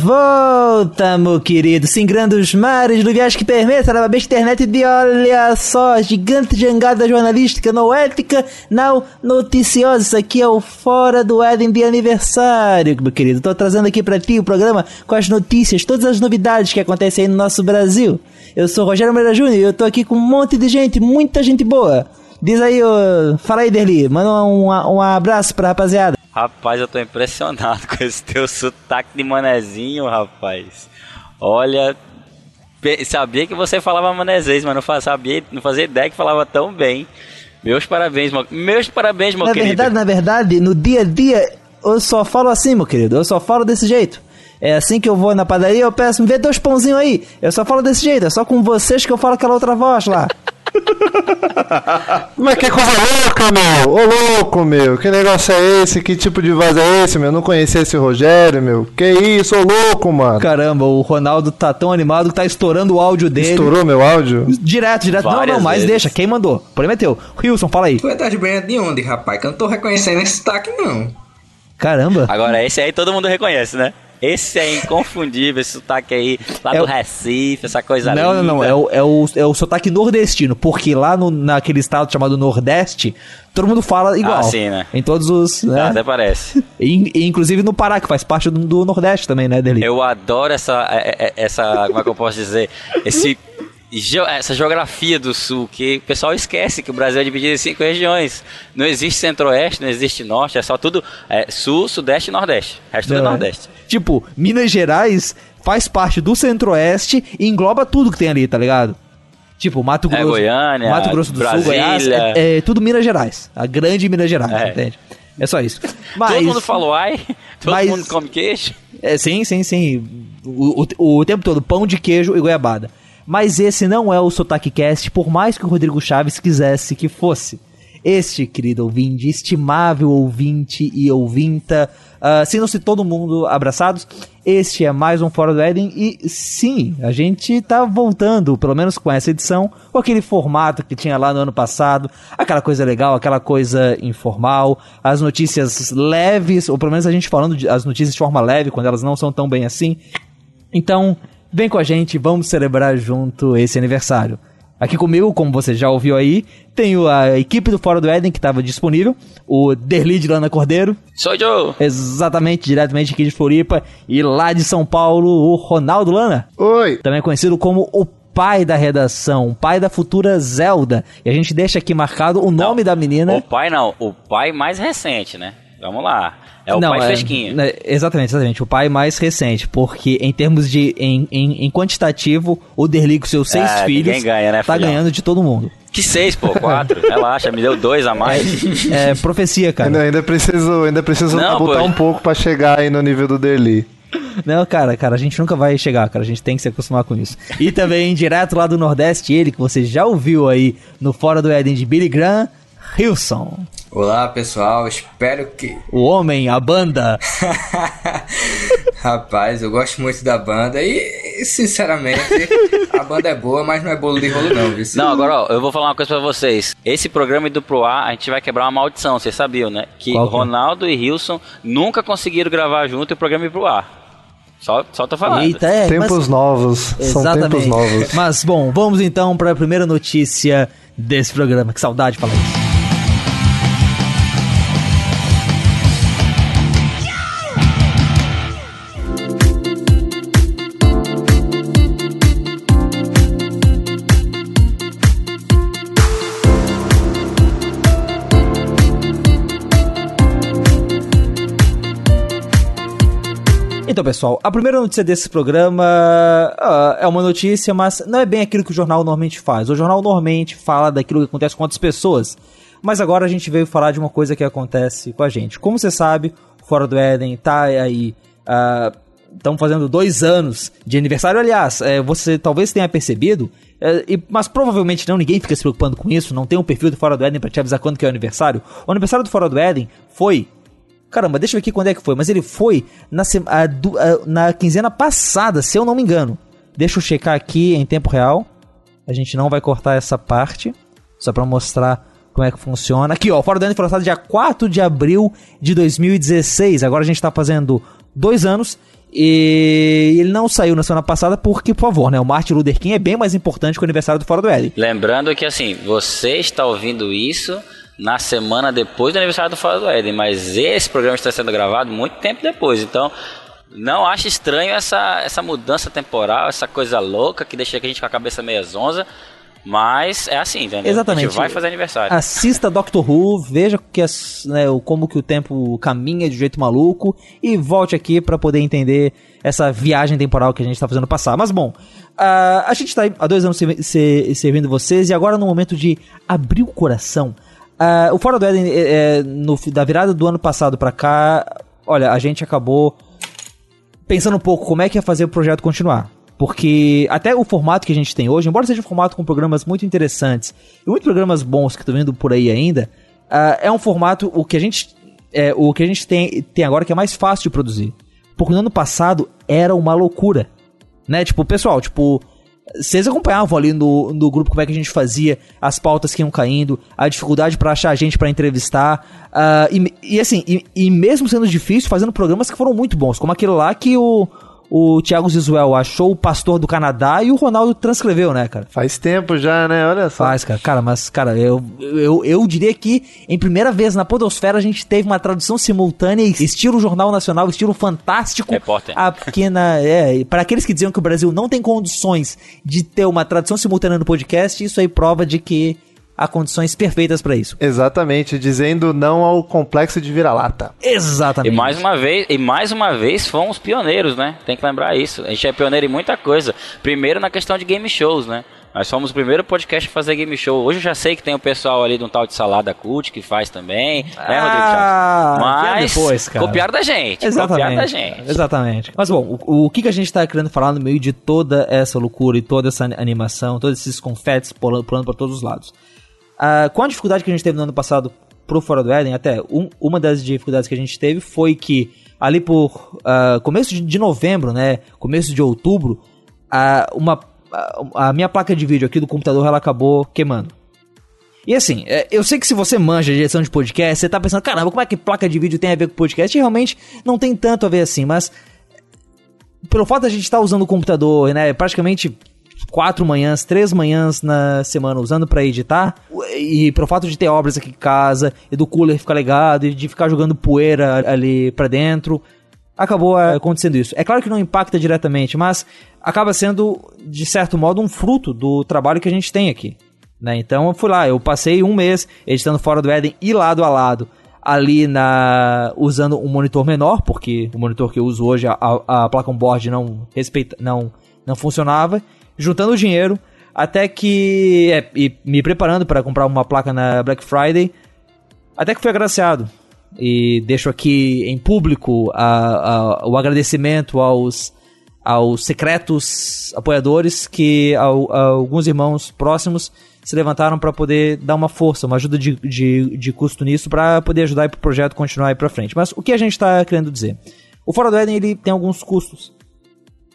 Volta, meu querido, singrando os mares do viagem que permite a besta internet de olha só, gigante jangada jornalística, não ética, não noticiosa. Isso aqui é o Fora do Éden de aniversário, meu querido. Tô trazendo aqui pra ti o programa com as notícias, todas as novidades que acontecem aí no nosso Brasil. Eu sou Rogério Moreira Júnior e eu tô aqui com um monte de gente, muita gente boa. Diz aí, fala aí, Derli, manda um, um abraço pra rapaziada. Rapaz, eu tô impressionado com esse teu sotaque de manezinho, rapaz. Olha, sabia que você falava manezês, mas não sabia, não fazia ideia que falava tão bem. Meus parabéns, meu, meus parabéns, meu na querido. Na verdade, na verdade, no dia a dia, eu só falo assim, meu querido. Eu só falo desse jeito. É assim que eu vou na padaria, eu peço, me vê dois pãozinhos aí. Eu só falo desse jeito, é só com vocês que eu falo aquela outra voz lá. Mas que coisa louca, meu! Ô louco, meu! Que negócio é esse? Que tipo de voz é esse, meu? Eu não conhecia esse Rogério, meu. Que isso, ô louco, mano! Caramba, o Ronaldo tá tão animado que tá estourando o áudio dele. Estourou meu áudio? Direto, direto. Várias não, não, mas vezes. deixa. Quem mandou? Prometeu. Wilson, fala aí. Tu é das banhas de onde, rapaz? Que eu não tô reconhecendo esse sotaque, não. Caramba. Agora, esse aí todo mundo reconhece, né? Esse é inconfundível, esse sotaque aí, lá é do. Recife, essa coisa Não, linda. não, não. É o, é, o, é o sotaque nordestino, porque lá no, naquele estado chamado Nordeste, todo mundo fala igual. Ah, sim, né? Em todos os. Né? Ah, até parece. E, inclusive no Pará, que faz parte do, do Nordeste também, né, Deli? Eu adoro essa, é, é, essa. Como é que eu posso dizer? Esse essa geografia do sul, que o pessoal esquece que o Brasil é dividido em cinco regiões. Não existe centro-oeste, não existe norte, é só tudo é, sul, sudeste e nordeste. O resto não, tudo é nordeste. Tipo, Minas Gerais faz parte do centro-oeste e engloba tudo que tem ali, tá ligado? Tipo, Mato é, Grosso, é, Goiânia, Mato Grosso do Brasília. Sul, Goiás, é, é, tudo Minas Gerais. A grande Minas Gerais, é. entende? É só isso. Mas, todo mundo falou ai, todo mas, mundo come queijo. É, sim, sim, sim. O, o, o tempo todo, pão de queijo e goiabada. Mas esse não é o Sotaque Cast, por mais que o Rodrigo Chaves quisesse que fosse. Este, querido ouvinte, estimável ouvinte e ouvinta, uh, sendo-se todo mundo abraçados, este é mais um Fora do Éden e sim, a gente tá voltando, pelo menos com essa edição, com aquele formato que tinha lá no ano passado, aquela coisa legal, aquela coisa informal, as notícias leves, ou pelo menos a gente falando de, as notícias de forma leve, quando elas não são tão bem assim. Então, Vem com a gente, vamos celebrar junto esse aniversário. Aqui comigo, como você já ouviu aí, tenho a equipe do Fora do Éden que estava disponível, o Derli de Lana Cordeiro. Sou eu! Exatamente, diretamente aqui de Floripa. E lá de São Paulo, o Ronaldo Lana. Oi! Também conhecido como o pai da redação, pai da futura Zelda. E a gente deixa aqui marcado o nome não, da menina. O pai não, o pai mais recente, né? Vamos lá. É o não, pai é, fresquinho. É, exatamente, exatamente. O pai mais recente, porque em termos de. Em, em, em quantitativo, o Derli com seus seis é, filhos. ganha, né, tá filhão? ganhando de todo mundo. Que seis, pô, quatro. Relaxa, me deu dois a mais. É, é profecia, cara. Ainda, ainda preciso, ainda preciso não, botar pô. um pouco para chegar aí no nível do Derli. Não, cara, cara, a gente nunca vai chegar, cara. A gente tem que se acostumar com isso. E também, direto lá do Nordeste, ele que você já ouviu aí no Fora do Éden de Billy Graham, Hilson. Olá pessoal, espero que. O homem, a banda! Rapaz, eu gosto muito da banda e, sinceramente, a banda é boa, mas não é bolo de rolo, não, viu? Não, agora ó, eu vou falar uma coisa pra vocês. Esse programa indo pro ar, a gente vai quebrar uma maldição, vocês sabiam, né? Que Qual Ronaldo e Wilson nunca conseguiram gravar junto e o programa ir pro ar. Só, só tô falando. Eita, é, tempos mas... novos. Exatamente. São tempos novos. Mas, bom, vamos então para a primeira notícia desse programa. Que saudade falar isso. Então, pessoal, a primeira notícia desse programa uh, é uma notícia, mas não é bem aquilo que o jornal normalmente faz. O jornal normalmente fala daquilo que acontece com outras pessoas. Mas agora a gente veio falar de uma coisa que acontece com a gente. Como você sabe, Fora do Éden tá aí. Estão uh, fazendo dois anos de aniversário. Aliás, é, você talvez tenha percebido, é, e, mas provavelmente não, ninguém fica se preocupando com isso. Não tem um perfil do Fora do Éden para te avisar quando que é o aniversário. O aniversário do Fora do Éden foi Caramba, deixa eu ver aqui quando é que foi. Mas ele foi na, a, a, na quinzena passada, se eu não me engano. Deixa eu checar aqui em tempo real. A gente não vai cortar essa parte. Só para mostrar como é que funciona. Aqui, ó, Fora do Éden foi lançado dia 4 de abril de 2016. Agora a gente tá fazendo dois anos. E ele não saiu na semana passada porque, por favor, né? O Martin Luther King é bem mais importante que o aniversário do Fora do Éden. Lembrando que, assim, você está ouvindo isso na semana depois do aniversário do Fora do Éden, mas esse programa está sendo gravado muito tempo depois. Então, não ache estranho essa, essa mudança temporal, essa coisa louca que deixa a gente com a cabeça meio zonza. Mas é assim, entendeu? Exatamente. A gente vai fazer aniversário. Assista Doctor Who, veja que as, né, como que o tempo caminha de jeito maluco e volte aqui pra poder entender essa viagem temporal que a gente tá fazendo passar. Mas bom, ah, a gente tá aí há dois anos servi- se- servindo vocês e agora no momento de abrir o coração. Ah, o Fora do Éden, é, no, da virada do ano passado pra cá, olha, a gente acabou pensando um pouco como é que ia fazer o projeto continuar. Porque até o formato que a gente tem hoje, embora seja um formato com programas muito interessantes e muitos programas bons que estão vindo por aí ainda, ah, é um formato o que a gente é, o que a gente tem, tem agora que é mais fácil de produzir. Porque no ano passado era uma loucura. Né? Tipo, pessoal, tipo, vocês acompanhavam ali no, no grupo como é que a gente fazia as pautas que iam caindo, a dificuldade pra achar gente pra entrevistar. ah, e, e assim, e, e mesmo sendo difícil, fazendo programas que foram muito bons, como aquele lá que o, o Thiago Zisuel achou o pastor do Canadá e o Ronaldo transcreveu, né, cara? Faz tempo já, né? Olha só. Faz, cara. Cara, mas, cara, eu, eu, eu diria que em primeira vez na Podosfera a gente teve uma tradução simultânea, estilo Jornal Nacional, estilo fantástico. Repórter. A pequena. É, para aqueles que diziam que o Brasil não tem condições de ter uma tradução simultânea no podcast, isso aí prova de que há condições perfeitas pra isso. Exatamente, dizendo não ao complexo de vira-lata. E Exatamente. mais uma vez, e mais uma vez fomos pioneiros, né? Tem que lembrar isso. A gente é pioneiro em muita coisa. Primeiro na questão de game shows, né? Nós fomos o primeiro podcast a fazer game show. Hoje eu já sei que tem o pessoal ali de um tal de Salada Cult que faz também, né, Rodrigo Ah, Chaves? vier Mas depois, cara. copiaram da gente. Copiaram Exatamente. da gente. Exatamente. Mas bom, o, o que, que a gente tá querendo falar no meio de toda essa loucura e toda essa animação, todos esses confetes pulando, pulando para todos os lados? Ah, com a dificuldade que a gente teve no ano passado pro Fora do Éden, até um- uma das dificuldades que a gente teve foi que ali por ah, começo de, novembro, né, começo de outubro, ah, uma, a, a minha placa de vídeo aqui do computador ela acabou queimando. E assim, é, eu sei que se você manja de edição de podcast, você tá pensando, caramba, como é que placa de vídeo tem a ver com podcast? E realmente não tem tanto a ver assim, mas pelo fato de a gente estar usando o computador, né, praticamente quatro manhãs, três manhãs na semana usando pra editar, e pelo fato de ter obras aqui em casa, e do cooler ficar ligado, e de ficar jogando poeira ali pra dentro, acabou é, acontecendo isso. É claro que não impacta diretamente, mas acaba sendo, de certo modo, um fruto do trabalho que a gente tem aqui. Né? Então eu fui lá, eu passei um mês editando fora do Éden e lado a lado ali na usando um monitor menor, porque o monitor que eu uso hoje, a, a, a placa on-board não respeita, não, não funcionava, juntando dinheiro até que é, e me preparando para comprar uma placa na Black Friday, até que fui agraciado e deixo aqui em público a, a, o agradecimento aos aos secretos apoiadores que alguns irmãos próximos se levantaram para poder dar uma força, uma ajuda de, de, de custo nisso para poder ajudar o projeto continuar aí para frente. Mas o que a gente está querendo dizer? O Fora do Éden ele tem alguns custos,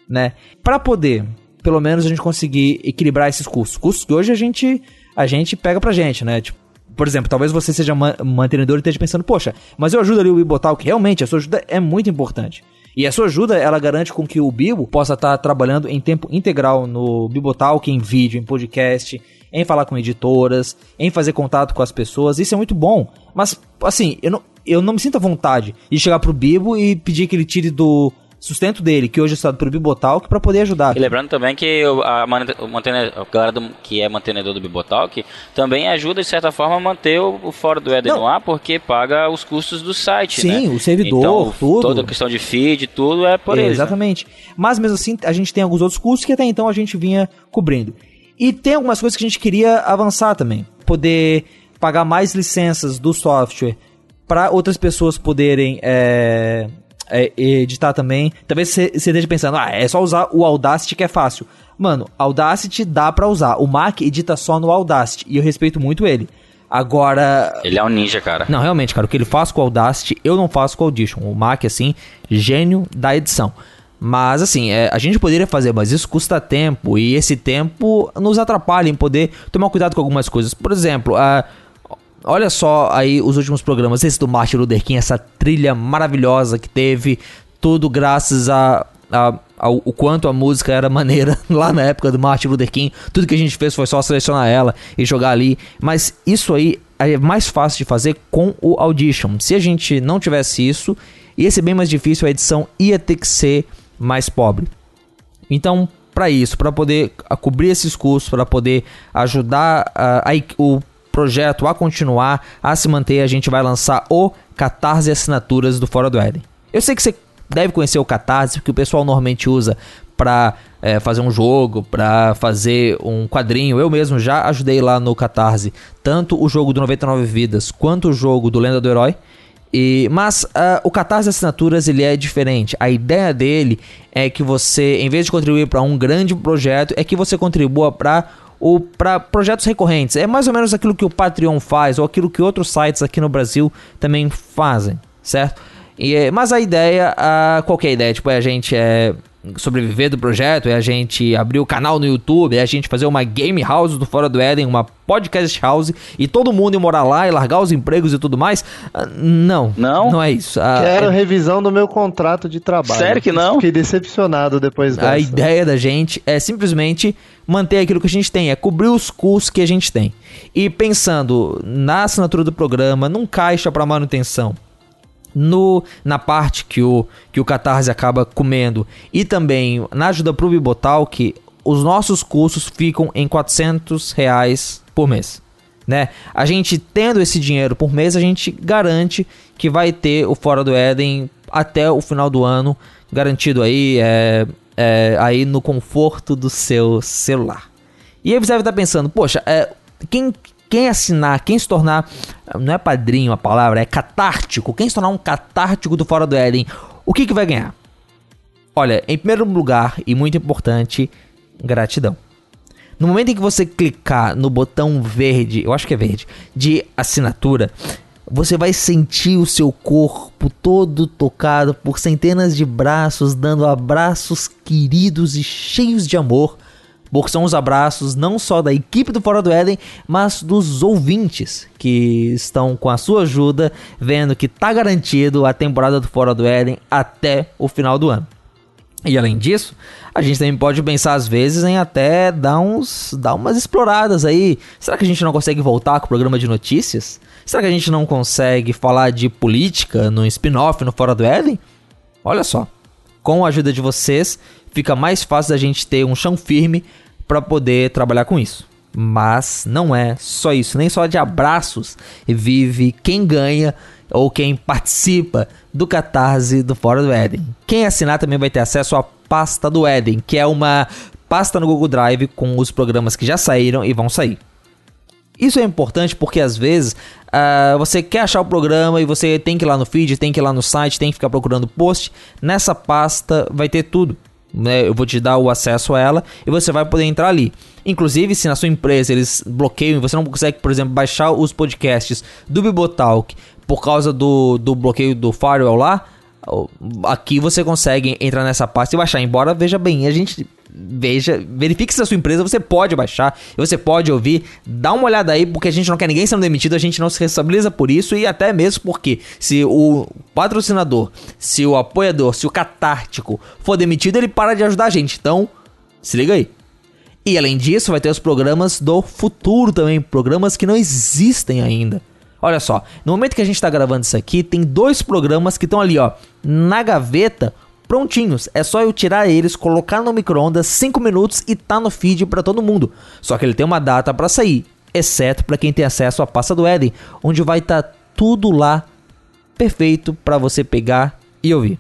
né? Para poder, pelo menos a gente conseguir equilibrar esses custos, custos que hoje a gente a gente pega pra gente, né? Tipo, por exemplo, talvez você seja ma mantenedor e esteja pensando, poxa, mas eu ajudo ali o Bibotalk, realmente a sua ajuda é muito importante. E a sua ajuda, ela garante com que o Bibo possa estar trabalhando em tempo integral no Bibotalk, em vídeo, em podcast, em falar com editoras, em fazer contato com as pessoas. Isso é muito bom. Mas, assim, eu não, eu não me sinto à vontade de chegar pro Bibo e pedir que ele tire do sustento dele, que hoje é estado pelo Bibotalk, para poder ajudar. E lembrando também que o- a, mantene- a galera do- que é mantenedor do Bibotalk também ajuda, de certa forma, a manter o, o Fora do Éden no ar, porque paga os custos do site, Sim, né? o servidor, então, tudo. Toda a questão de feed, tudo é por É, eles. né? Exatamente. Mas mesmo assim, a gente tem alguns outros custos que até então a gente vinha cobrindo. E tem algumas coisas que a gente queria avançar também. Poder pagar mais licenças do software para outras pessoas poderem é, é, editar também. Talvez você esteja pensando, ah, é só usar o Audacity que é fácil. Mano, Audacity dá pra usar. O Mac edita só no Audacity e eu respeito muito ele. Agora, Ele é um ninja, cara. não, realmente, cara, o que ele faz com o Audacity, eu não faço com o Audition. O Mac, assim, gênio da edição. Mas, assim, é, a gente poderia fazer, mas isso custa tempo. E esse tempo nos atrapalha em poder tomar cuidado com algumas coisas. Por exemplo, a- olha só aí os últimos programas, esse do Martin Luther King, essa trilha maravilhosa que teve, tudo graças a, a ao, o quanto a música era maneira lá na época do Martin Luther King. Tudo que a gente fez foi só selecionar ela e jogar ali. Mas isso aí é mais fácil de fazer com o Audition. Se a gente não tivesse isso, ia ser bem mais difícil, a edição ia ter que ser mais pobre. Então, para isso, para poder cobrir esses custos, para poder ajudar a, a, o projeto a continuar, a se manter, a gente vai lançar o Catarse Assinaturas do Fora do Éden. Eu sei que você deve conhecer o Catarse, que o pessoal normalmente usa para é, fazer um jogo, para fazer um quadrinho. Eu mesmo já ajudei lá no Catarse, tanto o jogo do 99 Vidas quanto o jogo do Lenda do Herói. E, mas uh, o Catarse Assinaturas ele é diferente. A ideia dele é que você, em vez de contribuir para um grande projeto, é que você contribua para ou para projetos recorrentes. É mais ou menos aquilo que o Patreon faz ou aquilo que outros sites aqui no Brasil também fazem, certo? E, é, mas a ideia, a, qualquer ideia, tipo, é a gente é sobreviver do projeto, é a gente abrir o canal no YouTube, é a gente fazer uma game house do Fora do Éden, uma podcast house e todo mundo ir morar lá e largar os empregos e tudo mais. Ah, não. Não? Não é isso. Ah, Quero é... revisão do meu contrato de trabalho. Sério que não? Fiquei decepcionado depois dessa. A ideia da gente é simplesmente manter aquilo que a gente tem, é cobrir os custos que a gente tem. E pensando na assinatura do programa, num caixa para manutenção, no, na parte que o, que o Catarse acaba comendo e também na ajuda pro Bibotalk, os nossos custos ficam em 400 reais por mês. Né? A gente tendo esse dinheiro por mês, a gente garante que vai ter o Fora do Éden até o final do ano, garantido aí, é, é, aí no conforto do seu celular. E aí você deve estar pensando, poxa, é, quem quem assinar, quem se tornar, não é padrinho a palavra, é catártico, quem se tornar um catártico do Fora do Éden, o que, que vai ganhar? Olha, em primeiro lugar, e muito importante, gratidão. No momento em que você clicar no botão verde, eu acho que é verde, de assinatura, você vai sentir o seu corpo todo tocado por centenas de braços, dando abraços queridos e cheios de amor porque são os abraços não só da equipe do Fora do Éden, mas dos ouvintes que estão com a sua ajuda, vendo que tá garantido a temporada do Fora do Éden até o final do ano. E além disso, a gente também pode pensar às vezes em até dar, uns, dar umas exploradas aí. Será que a gente não consegue voltar com o programa de notícias? Será que a gente não consegue falar de política no spin-off no Fora do Éden? Olha só, com a ajuda de vocês, fica mais fácil da gente ter um chão firme para poder trabalhar com isso. Mas não é só isso, nem só de abraços vive quem ganha ou quem participa do Catarse do Fora do Éden. Quem assinar também vai ter acesso à pasta do Éden, que é uma pasta no Google Drive com os programas que já saíram e vão sair. Isso é importante porque às vezes uh, você quer achar o programa e você tem que ir lá no feed, tem que ir lá no site, tem que ficar procurando post. Nessa pasta vai ter tudo né? Eu vou te dar o acesso a ela e você vai poder entrar ali. Inclusive, se na sua empresa eles bloqueiam e você não consegue, por exemplo, baixar os podcasts do Bibotalk por causa do, do bloqueio do firewall lá, aqui você consegue entrar nessa pasta e baixar. Embora, veja bem, a gente veja, verifique se a sua empresa você pode baixar, você pode ouvir, dá uma olhada aí, porque a gente não quer ninguém sendo demitido, a gente não se responsabiliza por isso e até mesmo porque se o patrocinador, se o apoiador, se o catártico for demitido, ele para de ajudar a gente. Então, se liga aí. E além disso, vai ter os programas do futuro também, programas que não existem ainda. Olha só, no momento que a gente está gravando isso aqui, tem dois programas que estão ali, ó, na gaveta prontinhos. É só eu tirar eles, colocar no micro-ondas 5 minutos e tá no feed para todo mundo. Só que ele tem uma data para sair, exceto para quem tem acesso à pasta do Eden, onde vai estar tá tudo lá perfeito para você pegar e ouvir.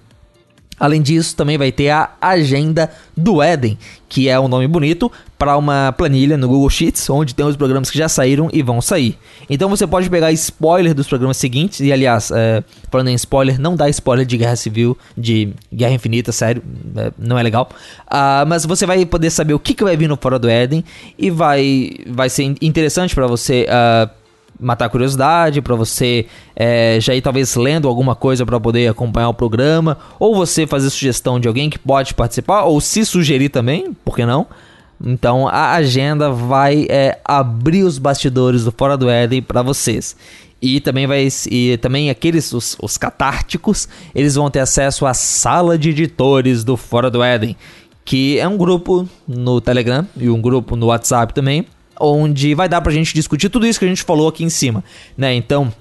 Além disso, também vai ter a Agenda do Éden, que é um nome bonito para uma planilha no Google Sheets, onde tem os programas que já saíram e vão sair. Então você pode pegar spoiler dos programas seguintes, e aliás, é, falando em spoiler, não dá spoiler de Guerra Civil, de Guerra Infinita, sério, é, não é legal. Uh, mas você vai poder saber o que, que vai vir no Fora do Éden, e vai, vai ser interessante para você. Uh, matar a curiosidade, para você é, já ir talvez lendo alguma coisa para poder acompanhar o programa, ou você fazer sugestão de alguém que pode participar, ou se sugerir também, por que não? Então a agenda vai é, abrir os bastidores do Fora do Éden para vocês. E também vai e também aqueles os, os catárticos, eles vão ter acesso à sala de editores do Fora do Éden, que é um grupo no Telegram e um grupo no WhatsApp também, onde vai dar pra gente discutir tudo isso que a gente falou aqui em cima, né? Então,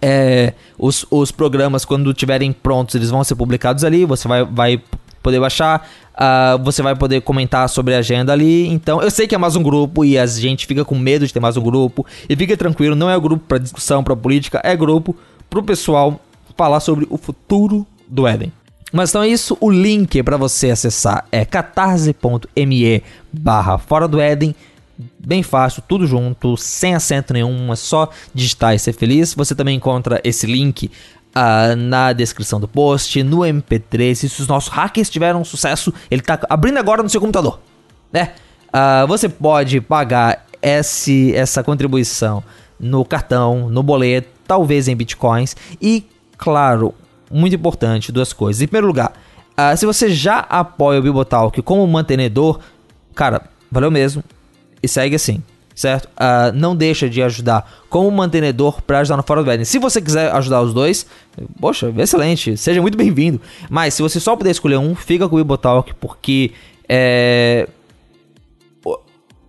é, os, os programas, quando estiverem prontos, eles vão ser publicados ali. Você vai, vai poder baixar. Uh, você vai poder comentar sobre a agenda ali. Então, eu sei que é mais um grupo e a gente fica com medo de ter mais um grupo. E fica tranquilo, não é grupo para discussão, para política, é grupo pro pessoal falar sobre o futuro do Éden. Mas então é isso, o link para você acessar é catarse.me barra fora do Éden bem fácil, tudo junto, sem acento nenhum, é só digitar e ser feliz. Você também encontra esse link uh, na descrição do post, no MP3. Se os nossos hackers tiveram sucesso, ele está abrindo agora no seu computador, né? Uh, você pode pagar esse, essa contribuição no cartão, no boleto, talvez em bitcoins e, claro, muito importante, duas coisas. Em primeiro lugar, uh, se você já apoia o Bibotalk como mantenedor, cara, valeu mesmo e segue assim, certo? Uh, não deixa de ajudar como mantenedor para ajudar no Fora do Éden. Se você quiser ajudar os dois, poxa, excelente, seja muito bem-vindo. Mas se você só puder escolher um, fica com o Ibotalk, porque é,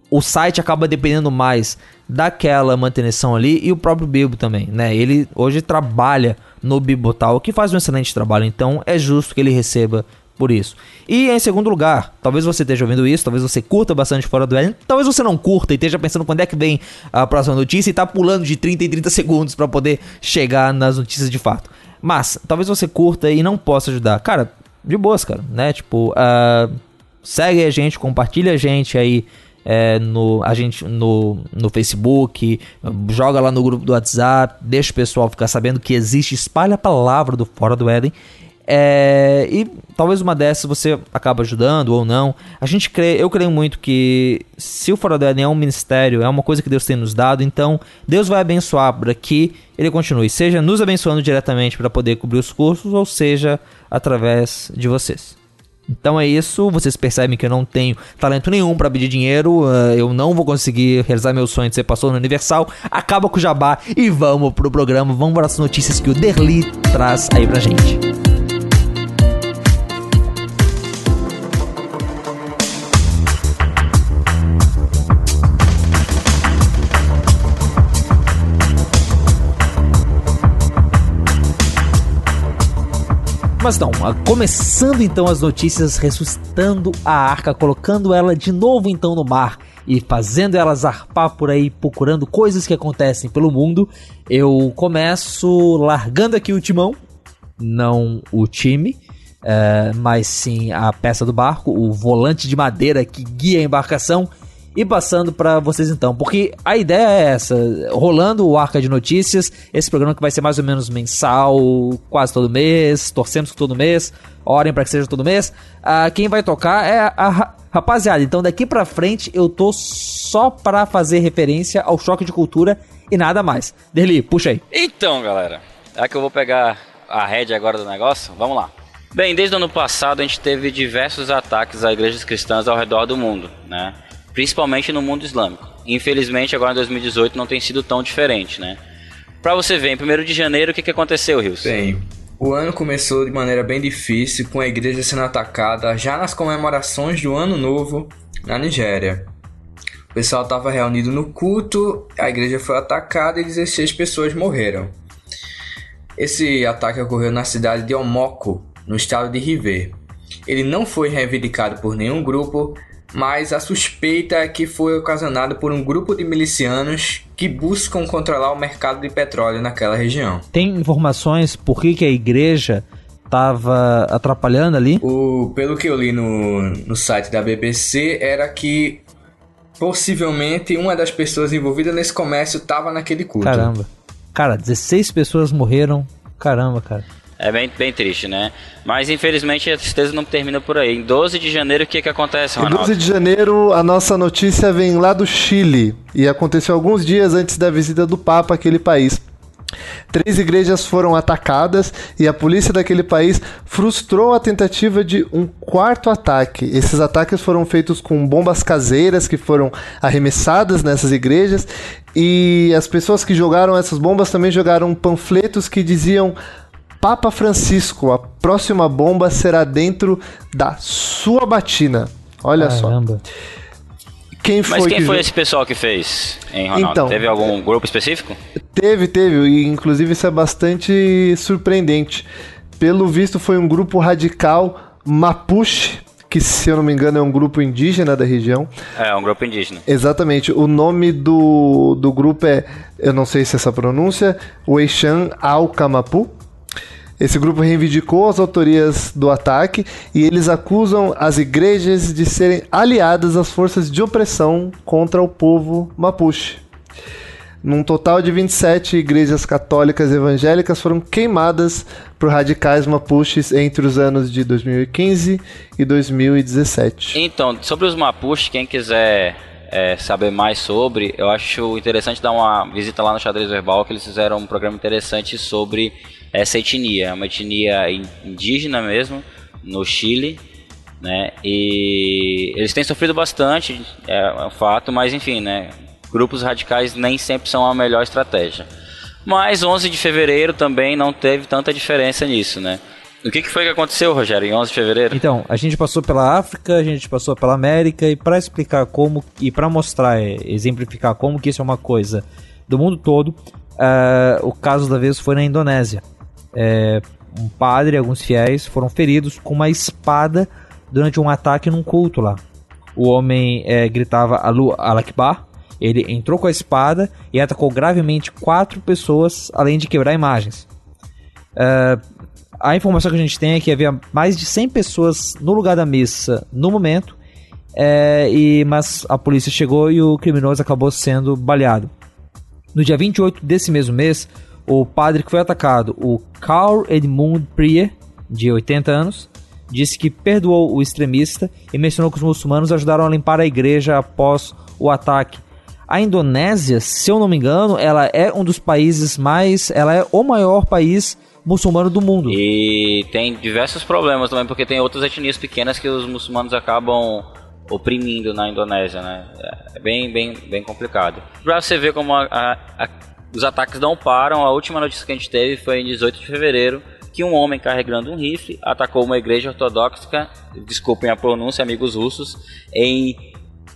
o, site acaba dependendo mais daquela manutenção ali e o próprio Bibo também, né? Ele hoje trabalha no Bibotal, que faz um excelente trabalho, então é justo que ele receba por isso. E em segundo lugar, talvez você esteja ouvindo isso, talvez você curta bastante fora do Éden, talvez você não curta e esteja pensando quando é que vem a próxima notícia e tá pulando de 30 em 30 segundos para poder chegar nas notícias de fato. Mas, talvez você curta e não possa ajudar. Cara, de boas, cara, né? Tipo, uh, segue a gente, compartilha a gente aí é, no, a gente, no, no Facebook, joga lá no grupo do WhatsApp, deixa o pessoal ficar sabendo que existe, espalha a palavra do Fora do Éden é, e talvez uma dessas você acaba ajudando ou não. A gente crê, eu creio muito que se o Fora do Éden é um ministério, é uma coisa que Deus tem nos dado, então Deus vai abençoar para que ele continue, seja nos abençoando diretamente para poder cobrir os custos, ou seja através de vocês. Então é isso, vocês percebem que eu não tenho talento nenhum para pedir dinheiro, uh, eu não vou conseguir realizar meu sonho de ser pastor no Universal. Acaba com o jabá e vamos pro programa, vamos para as notícias que o Derli traz aí pra gente. Mas não, começando então as notícias, ressuscitando a arca, colocando ela de novo então no mar e fazendo ela zarpar por aí, procurando coisas que acontecem pelo mundo, eu começo largando aqui o timão, não o time, é, mas sim a peça do barco, o volante de madeira que guia a embarcação e passando para vocês então, porque a ideia é essa, rolando o Arca de Notícias, esse programa que vai ser mais ou menos mensal, quase todo mês, torcemos que todo mês, orem para que seja todo mês. Uh, quem vai tocar é a rapaziada. Então daqui para frente eu tô só para fazer referência ao choque de cultura e nada mais. Derli, puxa aí. Então, galera, é que eu vou pegar a rédea agora do negócio. Vamos lá. Bem, desde o ano passado a gente teve diversos ataques a igrejas cristãs ao redor do mundo, né? Principalmente no mundo islâmico. Infelizmente, agora em 2018 não tem sido tão diferente, né? Para você ver, em 1 de janeiro, o que, que aconteceu, Rios? Bem, o ano começou de maneira bem difícil, com a igreja sendo atacada já nas comemorações do Ano Novo na Nigéria. O pessoal estava reunido no culto, a igreja foi atacada e 16 pessoas morreram. Esse ataque ocorreu na cidade de Omoko, no estado de River. Ele não foi reivindicado por nenhum grupo, mas a suspeita é que foi ocasionada por um grupo de milicianos que buscam controlar o mercado de petróleo naquela região. Tem informações por que, que a igreja estava atrapalhando ali? O, pelo que eu li no, no site da BBC, era que possivelmente uma das pessoas envolvidas nesse comércio estava naquele culto. Caramba. Cara, 16 pessoas morreram. Caramba, cara. É bem, bem triste, né? Mas infelizmente a tristeza não termina por aí. Em 12 de janeiro, o que, que acontece, Ronaldo? Em 12 de janeiro, a nossa notícia vem lá do Chile. E aconteceu alguns dias antes da visita do Papa àquele país. Três igrejas foram atacadas e a polícia daquele país frustrou a tentativa de um quarto ataque. Esses ataques foram feitos com bombas caseiras que foram arremessadas nessas igrejas e as pessoas que jogaram essas bombas também jogaram panfletos que diziam Papa Francisco, a próxima bomba será dentro da sua batina. Olha Caramba. só. Quem foi Mas quem que foi jo- esse pessoal que fez, hein, Ronaldo? Então. Teve algum grupo específico? Teve, teve, e inclusive isso é bastante surpreendente. Pelo visto, foi um grupo radical Mapuche, que se eu não me engano é um grupo indígena da região. É, um grupo indígena. Exatamente, o nome do, do grupo é, eu não sei se essa pronúncia, Weixan Alcamapu. Esse grupo reivindicou as autorias do ataque e eles acusam as igrejas de serem aliadas às forças de opressão contra o povo Mapuche. Num total de 27 igrejas católicas evangélicas foram queimadas por radicais mapuches entre os anos de 2015 e 2017. Então, sobre os Mapuche, quem quiser é, saber mais sobre, eu acho interessante dar uma visita lá no Xadrez Verbal, que eles fizeram um programa interessante sobre essa etnia. É uma etnia in- indígena mesmo, no Chile, né? E eles têm sofrido bastante, é um fato, mas enfim, né? Grupos radicais nem sempre são a melhor estratégia. Mas 11 de fevereiro também não teve tanta diferença nisso, né? O que, que foi que aconteceu, Rogério, em 11 de fevereiro? Então, a gente passou pela África, a gente passou pela América e para explicar como e para mostrar, é, exemplificar como que isso é uma coisa do mundo todo, ah, o caso da vez foi na Indonésia. É, um padre e alguns fiéis foram feridos com uma espada durante um ataque num culto lá. O homem é, gritava Alakbar, ele entrou com a espada e atacou gravemente quatro pessoas, além de quebrar imagens. Ah, a informação que a gente tem é que havia mais de 100 pessoas no lugar da missa no momento, é, e, mas a polícia chegou e o criminoso acabou sendo baleado. No dia 28 desse mesmo mês, o padre que foi atacado, o Carl Edmund Prier, de 80 anos, disse que perdoou o extremista e mencionou que os muçulmanos ajudaram a limpar a igreja após o ataque. A Indonésia, se eu não me engano, ela é um dos países mais. Ela é o maior país muçulmano do mundo. E tem diversos problemas também, porque tem outras etnias pequenas que os muçulmanos acabam oprimindo na Indonésia, né? É bem, bem, bem complicado. Pra você ver como a- a- a- os ataques não param, a última notícia que a gente teve foi em 18 de fevereiro, que um homem carregando um rifle atacou uma igreja ortodoxa, desculpem a pronúncia, amigos russos, em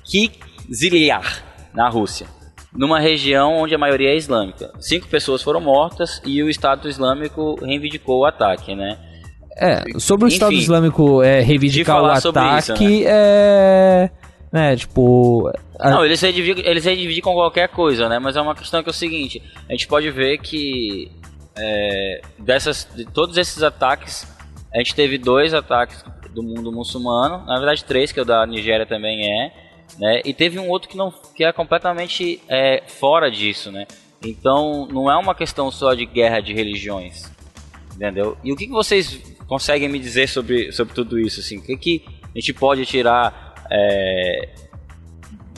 Kizlyar, na Rússia. Numa região onde a maioria é islâmica. Cinco pessoas foram mortas e o Estado Islâmico reivindicou o ataque, né? É, sobre o Enfim, Estado Islâmico é, reivindicar o ataque, isso, é. Né, tipo. a- Não, eles reivindicam, eles reivindicam qualquer coisa, né? Mas é uma questão que é o seguinte: a gente pode ver que é, dessas, de todos esses ataques, a gente teve dois ataques do mundo muçulmano, na verdade três, que o da Nigéria também é, né? E teve um outro que não, que é completamente é, fora disso, né? Então não é uma questão só de guerra de religiões, entendeu? E o que, que vocês conseguem me dizer sobre, sobre tudo isso, assim? O que, que a gente pode tirar é,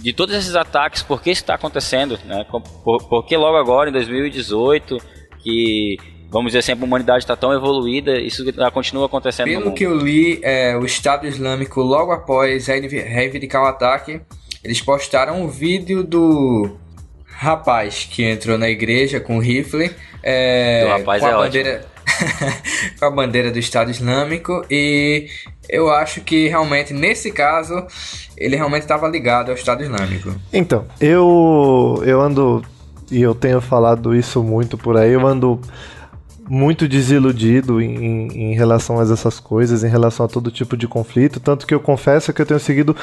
de todos esses ataques, por que isso está acontecendo, né? Por, por que logo agora, em 2018, que, vamos dizer assim, a humanidade está tão evoluída, isso continua acontecendo Pelo que eu li, é, o Estado Islâmico, logo após reivindicar o ataque, eles postaram um vídeo do rapaz que entrou na igreja com rifle, é, Do rapaz com, é a ótimo. com a bandeira do Estado Islâmico e eu acho que realmente, nesse caso, ele realmente estava ligado ao Estado Islâmico. Então, eu eu ando e eu tenho falado isso muito por aí, eu ando muito desiludido em- em relação a essas coisas, em relação a todo tipo de conflito, tanto que eu confesso que eu tenho seguido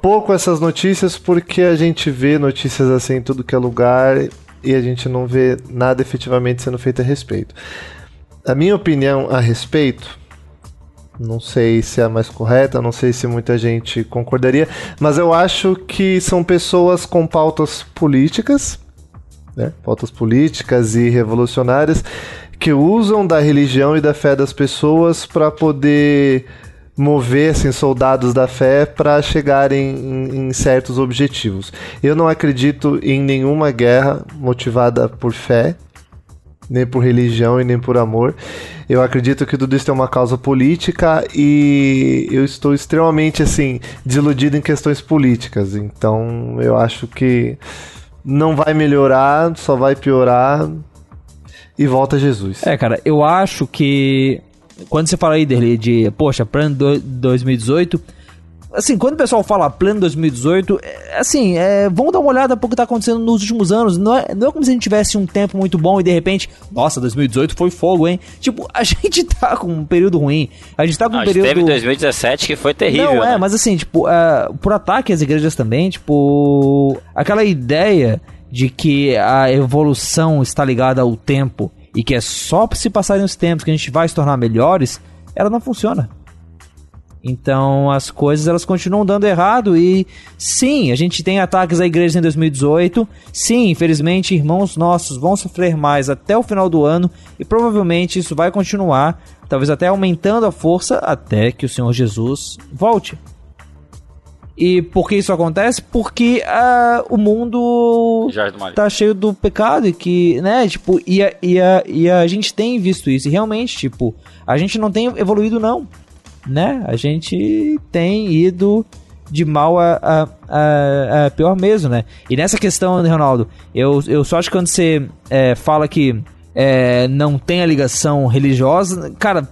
pouco essas notícias porque a gente vê notícias assim em tudo que é lugar e a gente não vê nada efetivamente sendo feito a respeito. A minha opinião a respeito não sei se é a mais correta, não sei se muita gente concordaria, mas eu acho que são pessoas com pautas políticas, né? pautas políticas e revolucionárias, que usam da religião e da fé das pessoas para poder mover assim, soldados da fé para chegarem em, em certos objetivos. Eu não acredito em nenhuma guerra motivada por fé, nem por religião e nem por amor. Eu acredito que tudo isso tem uma causa política e eu estou extremamente assim desiludido em questões políticas. Então eu acho que não vai melhorar, só vai piorar e volta Jesus. É, cara, eu acho que quando você fala aí dele de, poxa, plano do, 2018, assim, quando o pessoal fala plano 2018, é, assim, é, vamos dar uma olhada pro que tá acontecendo nos últimos anos. Não é, não é como se a gente tivesse um tempo muito bom e de repente, nossa, 2018 foi fogo, hein? Tipo, a gente tá com um período ruim. A gente tá com um período. Teve 2017 que foi terrível. Não, é, né? mas assim, tipo, uh, por ataque às igrejas também, tipo, aquela ideia de que a evolução está ligada ao tempo e que é só se passarem os tempos que a gente vai se tornar melhores, ela não funciona. Então as coisas elas continuam dando errado e sim, a gente tem ataques à igreja em 2018. Sim, infelizmente, irmãos nossos vão sofrer mais até o final do ano e provavelmente isso vai continuar, talvez até aumentando a força até que o Senhor Jesus volte. E por que isso acontece? Porque uh, o mundo tá cheio do pecado e que, né, tipo, e a, e, a, e a gente tem visto isso. E realmente, tipo, a gente não tem evoluído, não. Né? A gente tem ido de mal a, a, a, a pior mesmo, né? E nessa questão, Ronaldo, eu, eu só acho que quando você é, fala que é, não tem a ligação religiosa, cara,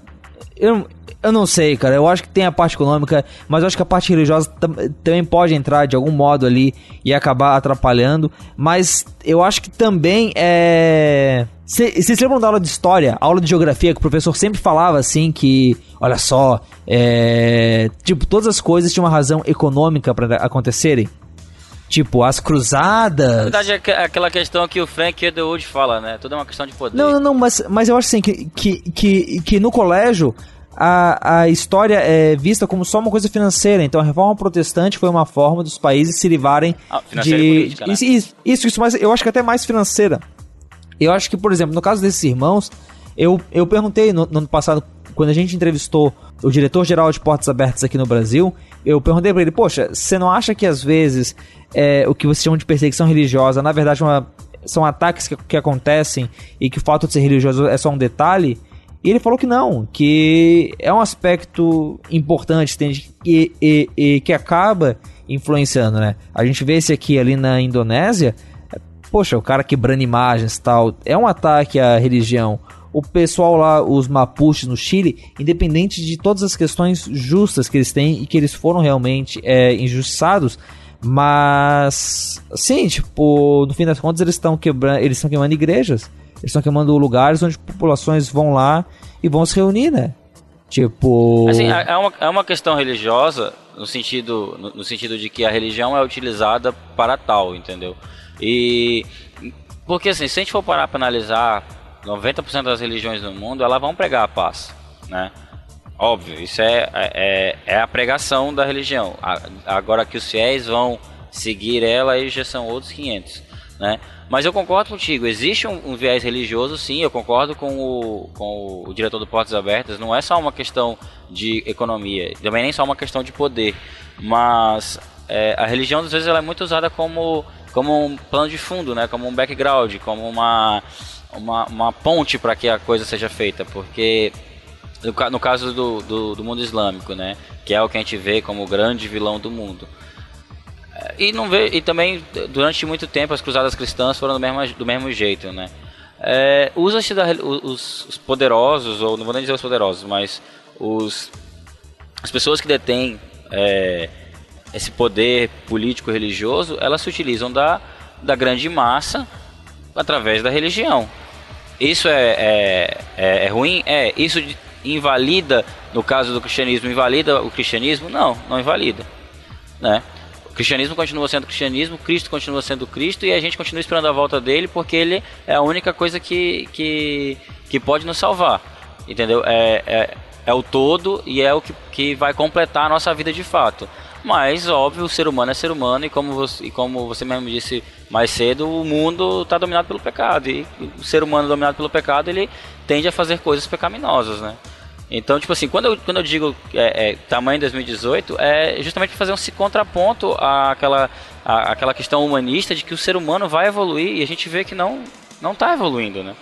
eu, eu não sei, cara. Eu acho que tem a parte econômica, mas eu acho que a parte religiosa também pode entrar de algum modo ali e acabar atrapalhando. Mas eu acho que também é. Vocês lembram da aula de história, aula de geografia, que o professor sempre falava assim que, olha só, é... tipo, todas as coisas tinham uma razão econômica para acontecerem? Tipo, as cruzadas. Na verdade, é aquela questão que o Frank Underwood fala, né? Tudo é uma questão de poder. Não, não, não, mas, mas eu acho assim que, que, que, que no colégio a, a história é vista como só uma coisa financeira. Então a reforma protestante foi uma forma dos países se livrarem ah, de. Política, né? isso, isso, isso, mas eu acho que até mais financeira. Eu acho que, por exemplo, no caso desses irmãos, eu, eu perguntei no, no ano passado, quando a gente entrevistou o diretor-geral de Portas Abertas aqui no Brasil, eu perguntei para ele, poxa, você não acha que às vezes é, o que você chama de perseguição religiosa, na verdade, uma, são ataques que, que acontecem e que o fato de ser religioso é só um detalhe? E ele falou que não, que é um aspecto importante e, e, e, que acaba influenciando, né? A gente vê esse aqui ali na Indonésia, poxa, o cara quebrando imagens tal, é um ataque à religião. O pessoal lá, os mapuches no Chile, independente de todas as questões justas que eles têm e que eles foram realmente é, injustiçados, mas sim, tipo, no fim das contas eles estão quebrando, eles estão queimando igrejas. Eles estão queimando lugares onde populações vão lá e vão se reunir, né? Tipo. Assim, é, é uma, é uma questão religiosa no sentido, no, no sentido de que a religião é utilizada para tal, entendeu? E. Porque assim, se a gente for parar para analisar 90% das religiões no mundo, elas vão pregar a paz, né? Óbvio, isso é, é, é a pregação da religião. Agora que os fiéis vão seguir ela, aí já são outros 500, né? Mas eu concordo contigo, existe um, um, viés religioso, sim, eu concordo com o, com o diretor do Portas Abertas, não é só uma questão de economia, também nem só uma questão de poder, mas é, a religião às vezes ela é muito usada como, como um plano de fundo, né, como um background, como uma, uma, uma ponte para que a coisa seja feita, porque no, no caso do, do, do mundo islâmico, né, que é o que a gente vê como o grande vilão do mundo, e não vê, e também durante muito tempo as cruzadas cristãs foram do mesmo, do mesmo jeito, né? É, Usa-se os, os, poderosos, ou não vou nem dizer os poderosos, mas os, as pessoas que detêm é, esse poder político religioso, elas se utilizam da, da grande massa através da religião. Isso é, é, é, é ruim? É. Isso invalida, no caso do cristianismo, invalida o cristianismo? Não, não invalida. Né? Cristianismo continua sendo cristianismo, Cristo continua sendo Cristo e a gente continua esperando a volta dele porque ele é a única coisa que, que, que pode nos salvar. Entendeu? É, é, é o todo e é o que, que vai completar a nossa vida de fato. Mas, óbvio, o ser humano é ser humano e como você, e como você mesmo disse mais cedo, o mundo está dominado pelo pecado. E o ser humano dominado pelo pecado, ele tende a fazer coisas pecaminosas, né? Então, tipo assim, quando eu, quando eu digo é, é, tamanho 2018, é justamente para fazer um contraponto àquela, àquela questão humanista de que o ser humano vai evoluir e a gente vê que não não está evoluindo, né?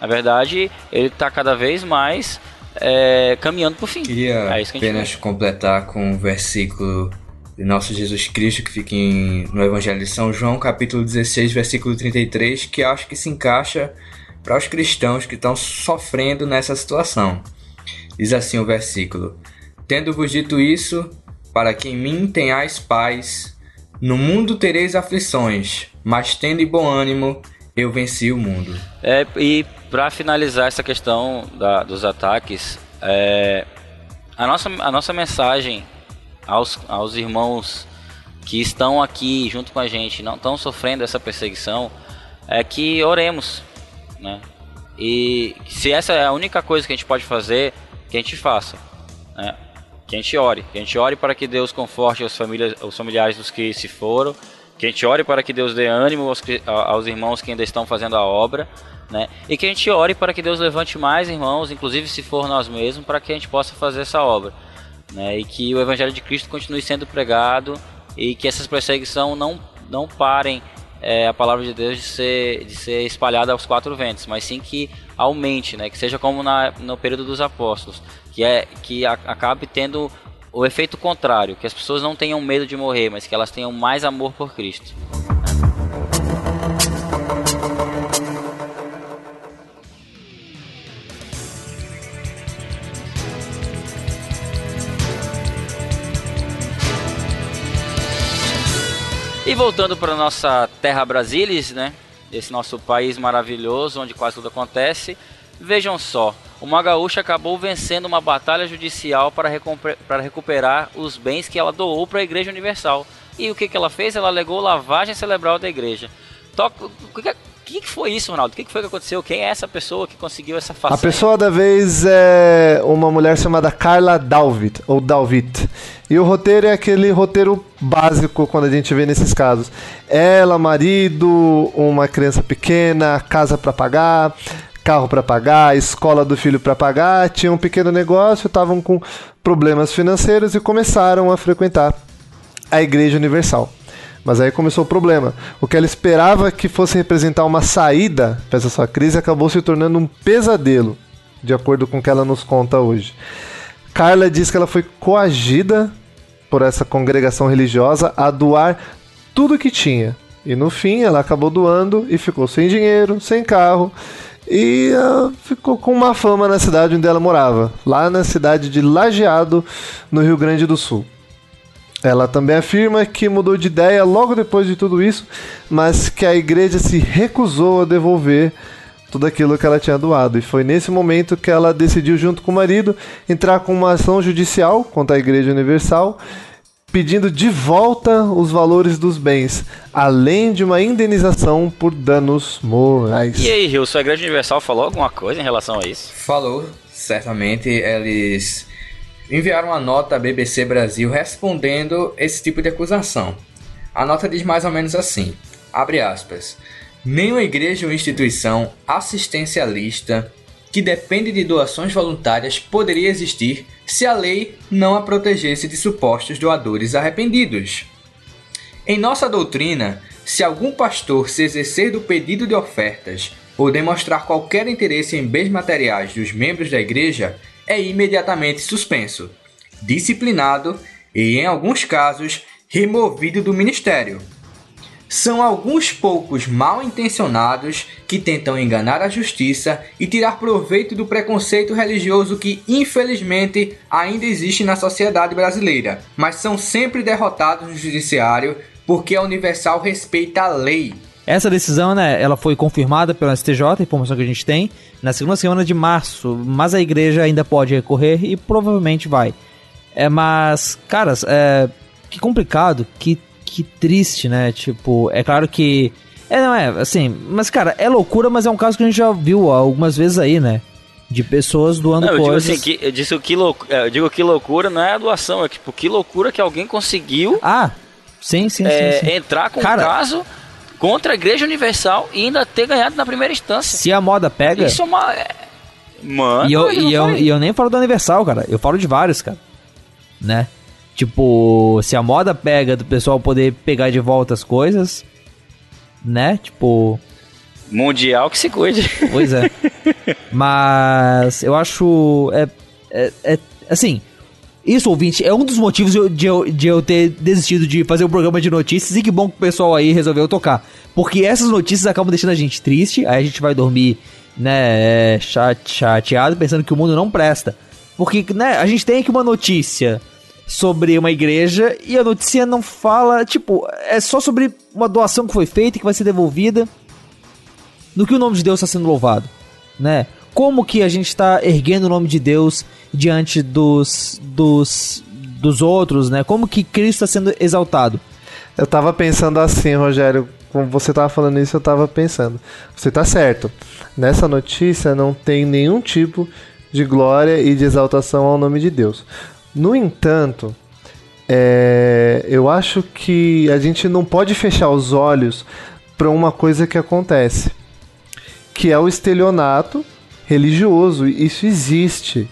Na verdade, ele está cada vez mais é, caminhando para o fim. Queria é isso que a gente apenas vê. completar com um versículo de nosso Jesus Cristo que fica em- no Evangelho de São João, capítulo 16, versículo 33, que acho que se encaixa para os cristãos que estão sofrendo nessa situação. Diz assim o versículo: Tendo-vos dito isso, para que em mim tenhais paz, no mundo tereis aflições, mas tende bom ânimo, eu venci o mundo. É, e para finalizar essa questão da- dos ataques, é, a, nossa, a nossa mensagem aos, aos irmãos que estão aqui junto com a gente, não estão sofrendo essa perseguição, é que oremos, né? E se essa é a única coisa que a gente pode fazer, que a gente faça, né? Que a gente ore, que a gente ore para que Deus conforte os, famílias, os familiares dos que se foram, que a gente ore para que Deus dê ânimo aos, aos irmãos que ainda estão fazendo a obra, né? E que a gente ore para que Deus levante mais irmãos, inclusive se for nós mesmos, para que a gente possa fazer essa obra, né? E que o Evangelho de Cristo continue sendo pregado e que essas perseguições não não parem é, a palavra de Deus de ser de ser espalhada aos quatro ventos, mas sim que aumente, né? Que seja como na, no período dos apóstolos, que é que a- acabe tendo o efeito contrário, que as pessoas não tenham medo de morrer, mas que elas tenham mais amor por Cristo. E voltando para nossa terra Brasilis, né? Esse nosso país maravilhoso, onde quase tudo acontece. Vejam só, uma gaúcha acabou vencendo uma batalha judicial para, para recuperar os bens que ela doou para a Igreja Universal. E o que, que ela fez? Ela alegou lavagem cerebral da igreja. Toca- O que, que, foi isso, Ronaldo? O que, que foi que aconteceu? Quem é essa pessoa que conseguiu essa A façanha? pessoa da vez é uma mulher chamada Carla Dalvit, ou Dalvit. E o roteiro é aquele roteiro básico quando a gente vê nesses casos. Ela, marido, uma criança pequena, casa pra pagar, carro pra pagar, escola do filho pra pagar, tinha um pequeno negócio, estavam com problemas financeiros e começaram a frequentar a Igreja Universal. Mas aí começou o problema. O que ela esperava que fosse representar uma saída para essa sua crise acabou se tornando um pesadelo, de acordo com o que ela nos conta hoje. Carla diz que ela foi coagida por essa congregação religiosa a doar tudo que tinha. E no fim ela acabou doando e ficou sem dinheiro, sem carro e ah, ficou com uma fama na cidade onde ela morava, lá na cidade de Lajeado, no Rio Grande do Sul. Ela também afirma que mudou de ideia logo depois de tudo isso, mas que a igreja se recusou a devolver tudo aquilo que ela tinha doado. E foi nesse momento que ela decidiu, junto com o marido, entrar com uma ação judicial contra a Igreja Universal, pedindo de volta os valores dos bens, além de uma indenização por danos morais. E aí, Gilson, a Igreja Universal falou alguma coisa em relação a isso? Falou, certamente eles enviaram uma nota à BBC Brasil respondendo esse tipo de acusação. A nota diz mais ou menos assim: abre aspas. Nenhuma igreja ou instituição assistencialista que depende de doações voluntárias poderia existir se a lei não a protegesse de supostos doadores arrependidos. Em nossa doutrina, se algum pastor se exercer do pedido de ofertas ou demonstrar qualquer interesse em bens materiais dos membros da igreja, é imediatamente suspenso, disciplinado e, em alguns casos, removido do ministério. São alguns poucos mal intencionados que tentam enganar a justiça e tirar proveito do preconceito religioso que, infelizmente, ainda existe na sociedade brasileira, mas são sempre derrotados no judiciário porque a Universal respeita a lei. Essa decisão, né, ela foi confirmada pela STJ, informação que a gente tem, na segunda semana de março, mas a igreja ainda pode recorrer e provavelmente vai. É, mas, caras, é, que complicado, que, que triste, né? Tipo, é claro que. É, não é, assim, mas, cara, é loucura, mas é um caso que a gente já viu algumas vezes aí, né? De pessoas doando Não, eu digo coisas. assim, que, eu, disse que louco, eu digo que loucura não é a doação, é tipo, que loucura que alguém conseguiu Ah, sim, sim, é, sim, sim. entrar com Cara- um caso contra a Igreja Universal e ainda ter ganhado na primeira instância. Se a moda pega. Isso é uma. é- Mano, E eu, não e, eu, e eu nem falo do Universal, cara. Eu falo de vários, cara. Né? Tipo, se a moda pega do pessoal poder pegar de volta as coisas, né? Tipo. Mundial que se cuide. Pois é. Mas eu acho. É, é, é, assim. Isso, ouvinte, é um dos motivos de eu, de, eu, ter desistido de fazer um programa de notícias e que bom que o pessoal aí resolveu tocar. Porque essas notícias acabam deixando a gente triste, aí a gente vai dormir, né, é, chateado, pensando que o mundo não presta. Porque, né, a gente tem aqui uma notícia sobre uma igreja e a notícia não fala, tipo, é só sobre uma doação que foi feita e que vai ser devolvida. No que o nome de Deus está sendo louvado, né? Como que a gente está erguendo o nome de Deus diante dos, dos, dos outros, né? Como que Cristo está sendo exaltado? Eu tava pensando assim, Rogério, como você tava falando isso, eu tava pensando. Você tá certo. Nessa notícia não tem nenhum tipo de glória e de exaltação ao nome de Deus. No entanto, é, eu acho que a gente não pode fechar os olhos para uma coisa que acontece, que é o estelionato religioso. Isso existe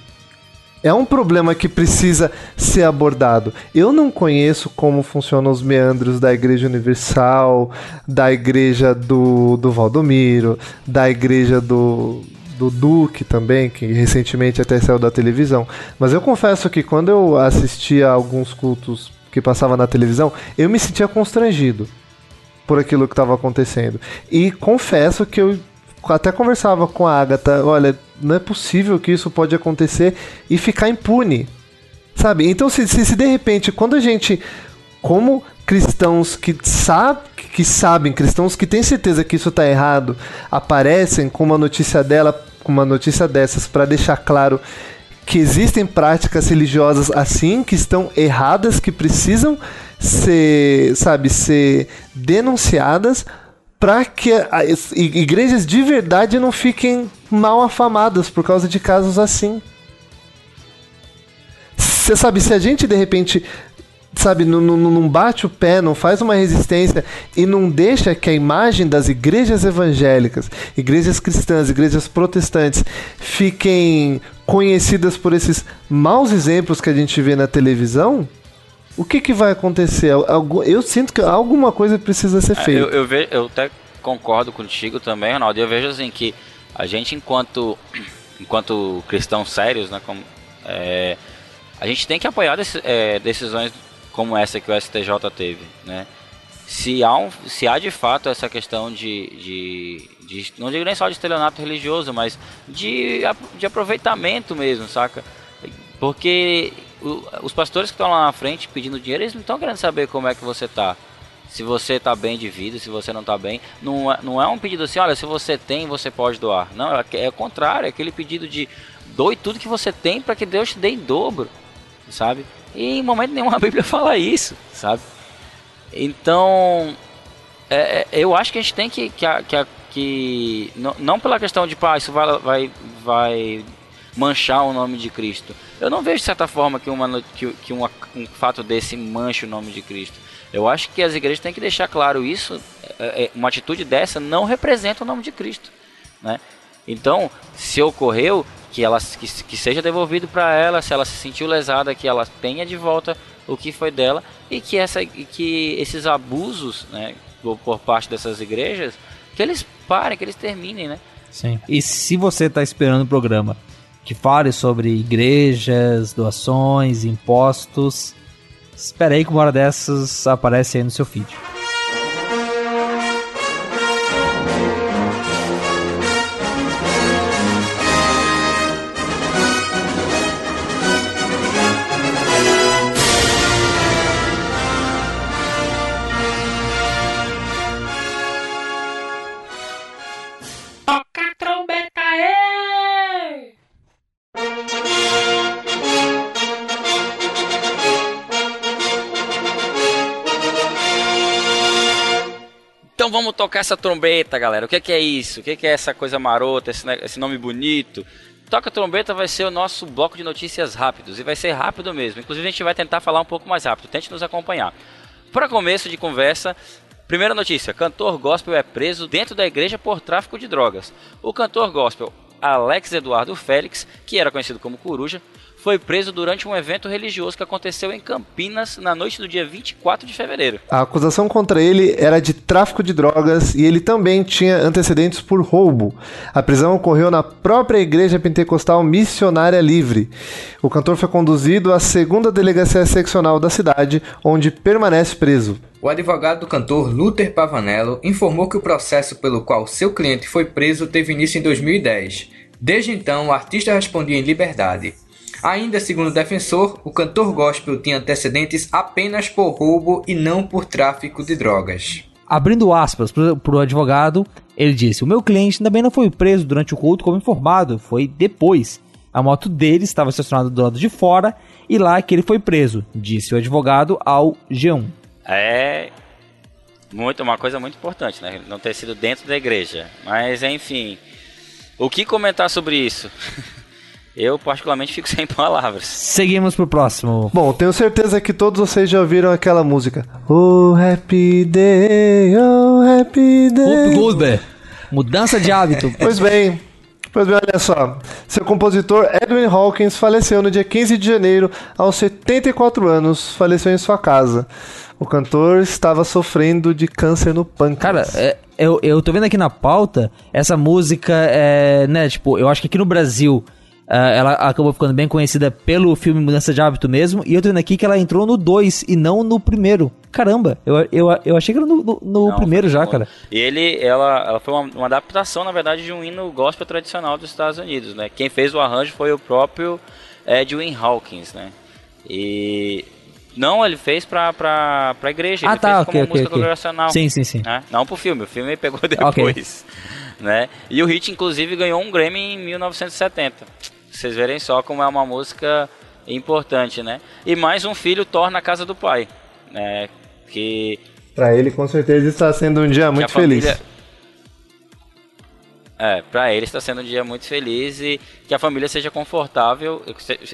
é um problema que precisa ser abordado. Eu não conheço como funcionam os meandros da Igreja Universal, da Igreja do, do Valdomiro, da Igreja do, do Duque também, que recentemente até saiu da televisão. Mas eu confesso que quando eu assistia alguns cultos que passava na televisão, eu me sentia constrangido por aquilo que estava acontecendo. E confesso que eu até conversava com a Agatha, olha, não é possível que isso pode acontecer e ficar impune. Sabe? Então, se, se, se de repente, quando a gente, como cristãos que, sabe, que sabem, cristãos que têm certeza que isso está errado, aparecem com uma notícia dela, com uma notícia dessas, para deixar claro que existem práticas religiosas assim, que estão erradas, que precisam ser, sabe, ser denunciadas para que as igrejas de verdade não fiquem mal afamadas por causa de casos assim. Você sabe, se a gente de repente sabe, não, não, não, bate o pé, não faz uma resistência e não deixa que a imagem das igrejas evangélicas, igrejas cristãs, igrejas protestantes fiquem conhecidas por esses maus exemplos que a gente vê na televisão, o que, que vai acontecer? Eu sinto que alguma coisa precisa ser é, feita. Eu, eu, eu até concordo contigo também, Ronaldo. Eu vejo assim que a gente, enquanto, enquanto cristãos sérios, né, como, é, a gente tem que apoiar dec, é, decisões como essa que o STJ teve, né? Se há, um, se há de fato essa questão de, de, de não digo nem só de estelionato religioso, mas de, de aproveitamento mesmo, saca? Porque os pastores que estão lá na frente pedindo dinheiro, eles não estão querendo saber como é que você tá. Se você tá bem de vida, se você não tá bem. Não é, não é um pedido assim, olha, se você tem, você pode doar. Não, é, é o contrário, é aquele pedido de doe tudo que você tem para que Deus te dê em dobro, sabe? E em momento nenhum a Bíblia fala isso, sabe? Então, é, é, eu acho que a gente tem que, que, que, que não, não, pela questão de, pá, isso vai, vai, vai manchar o nome de Cristo. Eu não vejo de certa forma que, uma, que, que uma, um fato desse manche o nome de Cristo. Eu acho que as igrejas têm que deixar claro isso. É, é, uma atitude dessa não representa o nome de Cristo, né? Então, se ocorreu que ela que, que seja devolvido para ela, se ela se sentiu lesada, que ela tenha de volta o que foi dela e que essa que esses abusos, né, por parte dessas igrejas, que eles parem, que eles terminem, né? Sim. E se você está esperando o programa que fale sobre igrejas, doações, impostos. Espera aí que uma hora dessas aparece aí no seu feed. Tocar essa trombeta, galera. O que, que é isso? O que, que é essa coisa marota, esse, esse nome bonito? Toca trombeta vai ser o nosso bloco de notícias rápidos e vai ser rápido mesmo. Inclusive a gente vai tentar falar um pouco mais rápido. Tente nos acompanhar. Para começo de conversa, primeira notícia: cantor gospel é preso dentro da igreja por tráfico de drogas. O cantor gospel Alex Eduardo Félix, que era conhecido como Coruja, foi preso durante um evento religioso que aconteceu em Campinas na noite do dia 24 de fevereiro. A acusação contra ele era de tráfico de drogas e ele também tinha antecedentes por roubo. A prisão ocorreu na própria Igreja Pentecostal Missionária Livre. O cantor foi conduzido à segunda delegacia seccional da cidade, onde permanece preso. O advogado do cantor Luther Pavanello informou que o processo pelo qual seu cliente foi preso teve início em 2010. Desde então, o artista respondia em liberdade. Ainda segundo o defensor, o cantor gospel tinha antecedentes apenas por roubo e não por tráfico de drogas. Abrindo aspas para o advogado, ele disse: O meu cliente também não foi preso durante o culto como informado, foi depois. A moto dele estava estacionada do lado de fora e lá que ele foi preso, disse o advogado ao G1. É muito uma coisa muito importante, né? Não ter sido dentro da igreja. Mas enfim, o que comentar sobre isso? Eu, particularmente, fico sem palavras. Seguimos pro próximo. Bom, tenho certeza que todos vocês já ouviram aquela música. Oh, happy day, oh, happy day. Up Goldberg. Mudança de hábito. Pois bem, pois bem, olha só. Seu compositor Edwin Hawkins faleceu no dia 15 de janeiro, aos 74 anos, faleceu em sua casa. O cantor estava sofrendo de câncer no pâncreas. Cara, é, eu, eu tô vendo aqui na pauta, essa música é, né, tipo, eu acho que aqui no Brasil uh, ela acabou ficando bem conhecida pelo filme Mudança de Hábito mesmo, e eu tô vendo aqui que ela entrou no 2 e não no primeiro. Caramba, eu, eu, eu achei que era no, no, no Não, primeiro já, no- cara. E ele, ela, ela foi uma, uma adaptação, na verdade, de um hino gospel tradicional dos Estados Unidos, né? Quem fez o arranjo foi o próprio Edwin Hawkins, né? E não, ele fez pra, pra, pra igreja, Ah, ele tá, fez ok, como ok, música ok. congregacional. Sim, sim, sim. né? Não pro filme, o filme pegou depois. Né? E o hit, inclusive, ganhou um Grammy em 1970. Vocês verem só como é uma música importante, né? E mais um filho torna a casa do pai, né? Que Pra ele, com certeza, está sendo um dia muito feliz. família- É, pra ele está sendo um dia muito feliz e que a família seja confortável,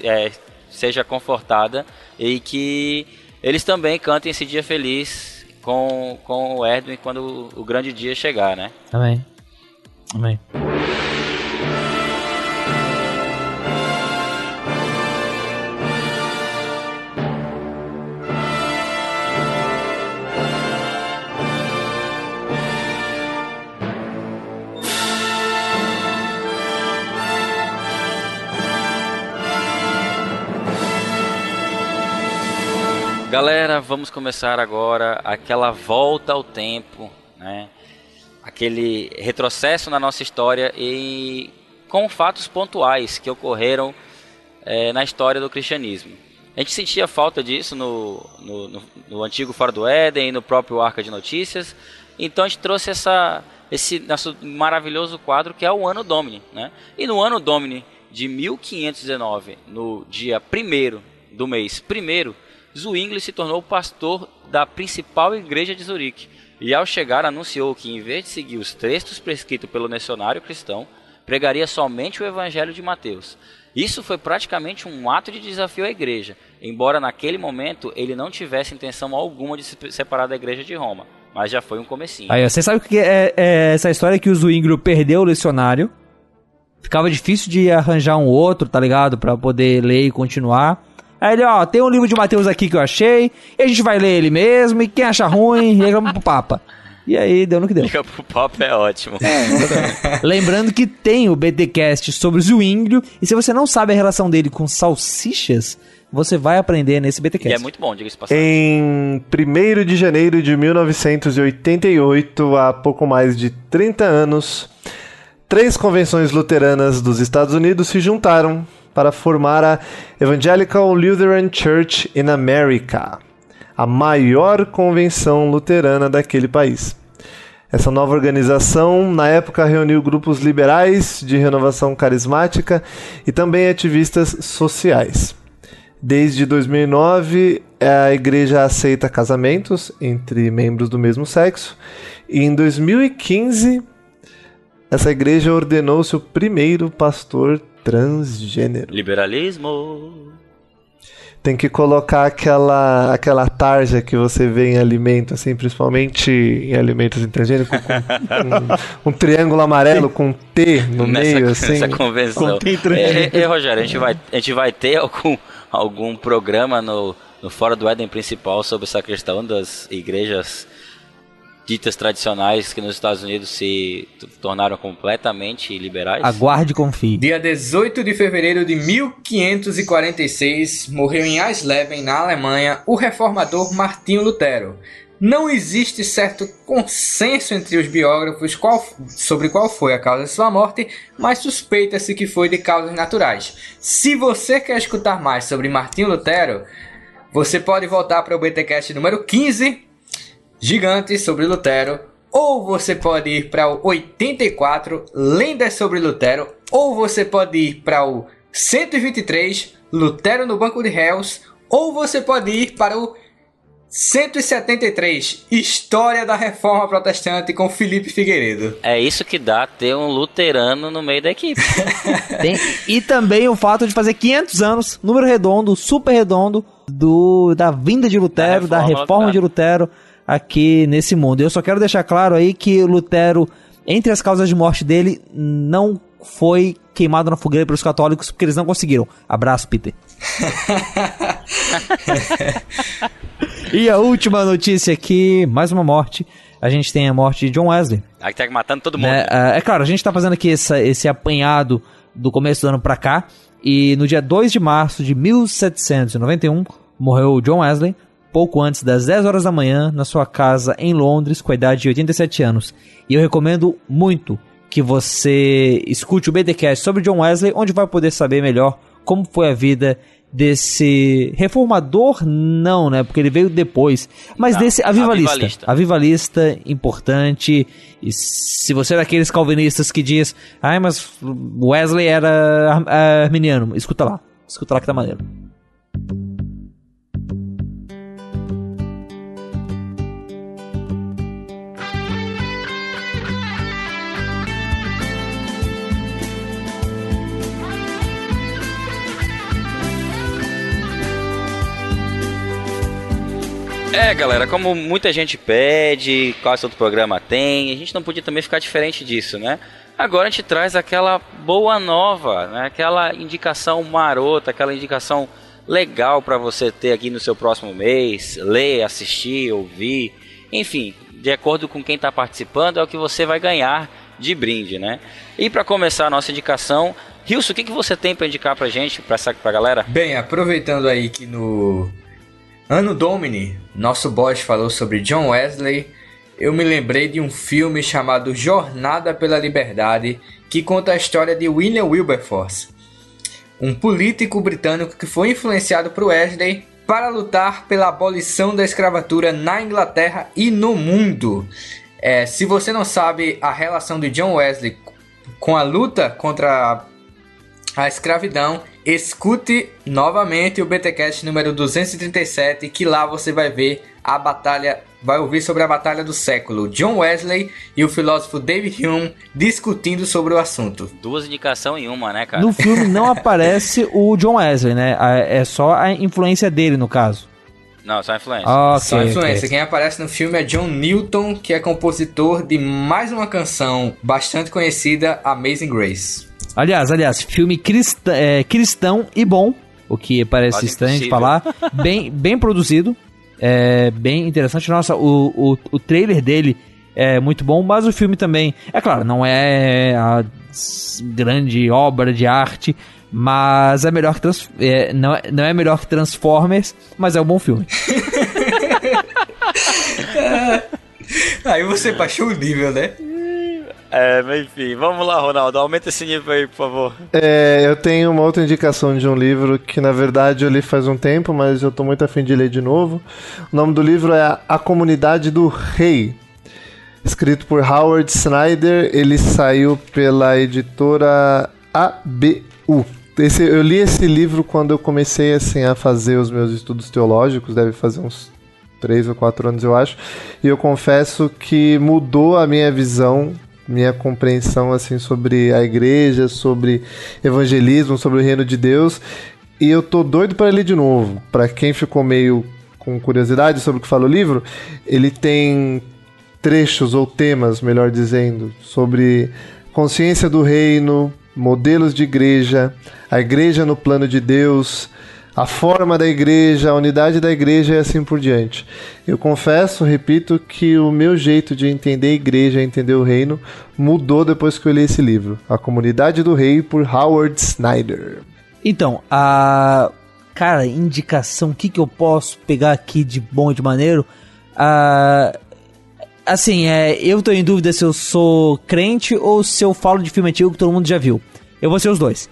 é, seja confortada e que eles também cantem esse dia feliz com, com o Edwin quando o, o grande dia chegar, né? Amém. Amém. Galera, vamos começar agora aquela volta ao tempo, né? Aquele retrocesso na nossa história e com fatos pontuais que ocorreram eh, na história do cristianismo. A gente sentia falta disso no, no, no- no antigo Fora do Éden e no próprio Arca de Notícias. Então a gente trouxe essa, esse nosso maravilhoso quadro que é o Ano Domini. Né? E no Ano Domini de 1519, no dia 1 do mês 1 Zwingli se tornou pastor da principal igreja de Zurique. E ao chegar anunciou que em vez de seguir os textos prescritos pelo missionário cristão, pregaria somente o evangelho de Mateus. Isso foi praticamente um ato de desafio à igreja, embora naquele momento ele não tivesse intenção alguma de se separar da igreja de Roma, mas já foi um comecinho. Aí, você sabe o que é, é essa história que o Zwingli perdeu o lecionário? Ficava difícil de arranjar um outro, tá ligado? Pra poder ler e continuar. Aí ele, ó, tem um livro de Mateus aqui que eu achei, e a gente vai ler ele mesmo, e quem achar ruim, reclama pro Papa. E aí, deu no que deu. Liga pro papo é ótimo. Lembrando que tem o BTcast sobre o Zwingli, e se você não sabe a relação dele com salsichas, você vai aprender nesse E BTcast. é muito bom, diga-se de passagem. Em 1 de janeiro de 1988, há pouco mais de 30 anos, três convenções luteranas dos Estados Unidos se juntaram para formar a Evangelical Lutheran Church in America, a maior convenção luterana daquele país. Essa nova organização, na época, reuniu grupos liberais de renovação carismática e também ativistas sociais. Desde 2009, a igreja aceita casamentos entre membros do mesmo sexo, e em 2015, essa igreja ordenou seu primeiro pastor transgênero. Liberalismo. tem que colocar aquela, aquela tarja que você vê em alimento, assim, principalmente em alimentos transgênicos, com um, um, triângulo amarelo com T no nessa, meio, assim. Nessa convenção. É, é, Rogério, a gente vai, a gente vai ter algum, algum programa no, no Fora do Éden principal sobre essa questão das igrejas ditas tradicionais que nos Estados Unidos se tornaram completamente liberais? Aguarde e confie. Dia 18 de fevereiro de 1546, morreu em Eisleben, na Alemanha, o reformador Martinho Lutero. Não existe certo consenso entre os biógrafos qual, sobre qual foi a causa de sua morte, mas suspeita-se que foi de causas naturais. Se você quer escutar mais sobre Martinho Lutero, você pode voltar para o BTcast número 15, Gigantes sobre Lutero, ou você pode ir para o 84 Lendas sobre Lutero, ou você pode ir para o 123 Lutero no Banco de Réus, ou você pode ir para o 173 História da Reforma Protestante com Felipe Figueiredo. É isso que dá ter um luterano no meio da equipe. Tem, e também o fato de fazer 500 anos, número redondo, super redondo, do, da vinda de Lutero, da reforma, da reforma de Lutero aqui nesse mundo. Eu só quero deixar claro aí que Lutero, entre as causas de morte dele, não foi queimado na fogueira pelos católicos porque eles não conseguiram. Abraço, Peter. e a última notícia aqui, mais uma morte. A gente tem a morte de John Wesley. Aí tá matando todo mundo. É, é, é claro, a gente tá fazendo aqui essa, esse apanhado do começo do ano pra cá. E no dia 2 de março de 1791, morreu John Wesley, pouco antes das 10 horas da manhã na sua casa em Londres com a idade de 87 anos. E eu recomendo muito que você escute o BDcast sobre John Wesley, onde vai poder saber melhor como foi a vida desse reformador não, né? Porque ele veio depois, mas não, desse avivalista, avivalista, avivalista importante. E se você é daqueles calvinistas que diz, ai, mas Wesley era arminiano, escuta lá, escuta lá que tá maneiro. É, galera, como muita gente pede, quase todo programa tem, a gente não podia também ficar diferente disso, né? Agora a gente traz aquela boa nova, né? aquela indicação marota, aquela indicação legal para você ter aqui no seu próximo mês, ler, assistir, ouvir, enfim, de acordo com quem está participando, é o que você vai ganhar de brinde, né? E para começar a nossa indicação, Rilson, o que, que você tem para indicar para gente, para pra galera? Bem, aproveitando aí que no Ano Domini, nosso boss falou sobre John Wesley. Eu me lembrei de um filme chamado Jornada pela Liberdade, que conta a história de William Wilberforce, um político britânico que foi influenciado por Wesley para lutar pela abolição da escravatura na Inglaterra e no mundo. É, se você não sabe a relação de John Wesley com a luta contra a escravidão, escute novamente o BTcast número 237, que lá você vai ver a batalha, vai ouvir sobre a batalha do século, John Wesley e o filósofo David Hume discutindo sobre o assunto. Duas indicações em uma, né, cara? No filme não aparece o John Wesley, né? É só a influência dele, no caso. Não, só influência. Ah, okay, só influência. Okay. Quem aparece no filme é John Newton, que é compositor de mais uma canção bastante conhecida, Amazing Grace. Aliás, aliás, filme cristã, é, cristão e bom, o que parece estranho de falar. Bem, bem produzido, é bem interessante. Nossa, o, o, o trailer dele é muito bom, mas o filme também, é claro, não é a grande obra de arte, mas é melhor que trans, é, não, é, não é melhor que Transformers, mas é um bom filme. Aí você baixou o nível, né? É, enfim, vamos lá, Ronaldo, aumenta esse nível aí, por favor. É, eu tenho uma outra indicação de um livro que na verdade eu li faz um tempo, mas eu tô muito afim de ler de novo. O nome do livro é A Comunidade do Rei, escrito por Howard Snyder. Ele saiu pela editora ABU. Esse, eu li esse livro quando eu comecei assim a fazer os meus estudos teológicos, deve fazer uns três ou quatro anos eu acho, e eu confesso que mudou a minha visão minha compreensão assim sobre a igreja, sobre evangelismo, sobre o reino de Deus. e eu tô doido para ler de novo. Para quem ficou meio com curiosidade sobre o que fala o livro, ele tem trechos ou temas, melhor dizendo, sobre consciência do reino, modelos de igreja, a igreja no plano de Deus, a forma da igreja, a unidade da igreja e assim por diante. Eu confesso, repito, que o meu jeito de entender a igreja, entender o reino, mudou depois que eu li esse livro, A Comunidade do Rei, por Howard Snyder. Então, a. Cara, indicação, o que, que eu posso pegar aqui de bom e de maneiro? Ah, assim, é, eu tô em dúvida se eu sou crente ou se eu falo de filme antigo que todo mundo já viu. Eu vou ser os dois.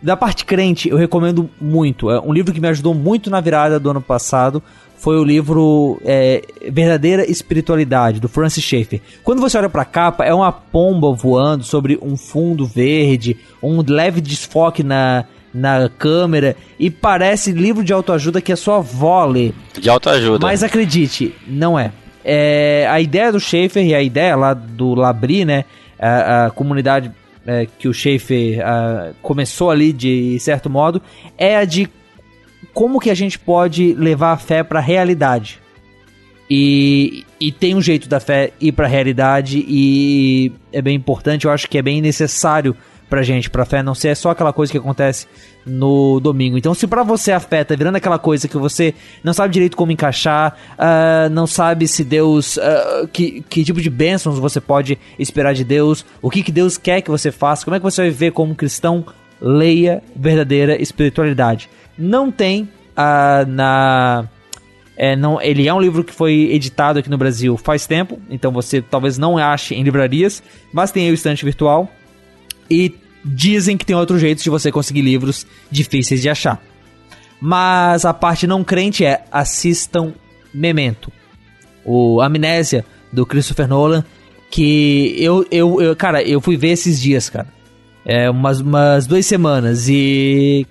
Da parte crente, eu recomendo muito. É um livro que me ajudou muito na virada do ano passado. Foi o livro é, Verdadeira Espiritualidade, do Francis Schaeffer. Quando você olha pra capa, é uma pomba voando sobre um fundo verde, um leve desfoque na, na câmera, e parece livro de autoajuda que é sua avó lê. De autoajuda. Mas acredite, não é. é. A ideia do Schaefer e a ideia lá do Labri, né? A, a comunidade é, que o Schaefer a, começou ali de certo modo, é a de como que a gente pode levar a fé para a realidade. E, e tem um jeito da fé ir para a realidade e é bem importante, eu acho que é bem necessário pra gente, pra fé não ser só aquela coisa que acontece no domingo. Então, se para você a fé tá virando aquela coisa que você não sabe direito como encaixar, uh, não sabe se Deus. Uh, que, que tipo de bênçãos você pode esperar de Deus, o que, que Deus quer que você faça, como é que você vai viver como cristão, leia verdadeira espiritualidade. Não tem uh, na. É, não, ele é um livro que foi editado aqui no Brasil faz tempo, então você talvez não ache em livrarias, mas tem aí o estante virtual. E dizem que tem outro jeito de você conseguir livros difíceis de achar. Mas a parte não crente é assistam Memento. O Amnésia do Christopher Nolan, que eu, eu, eu cara, eu fui ver esses dias, cara. É, umas, umas duas semanas e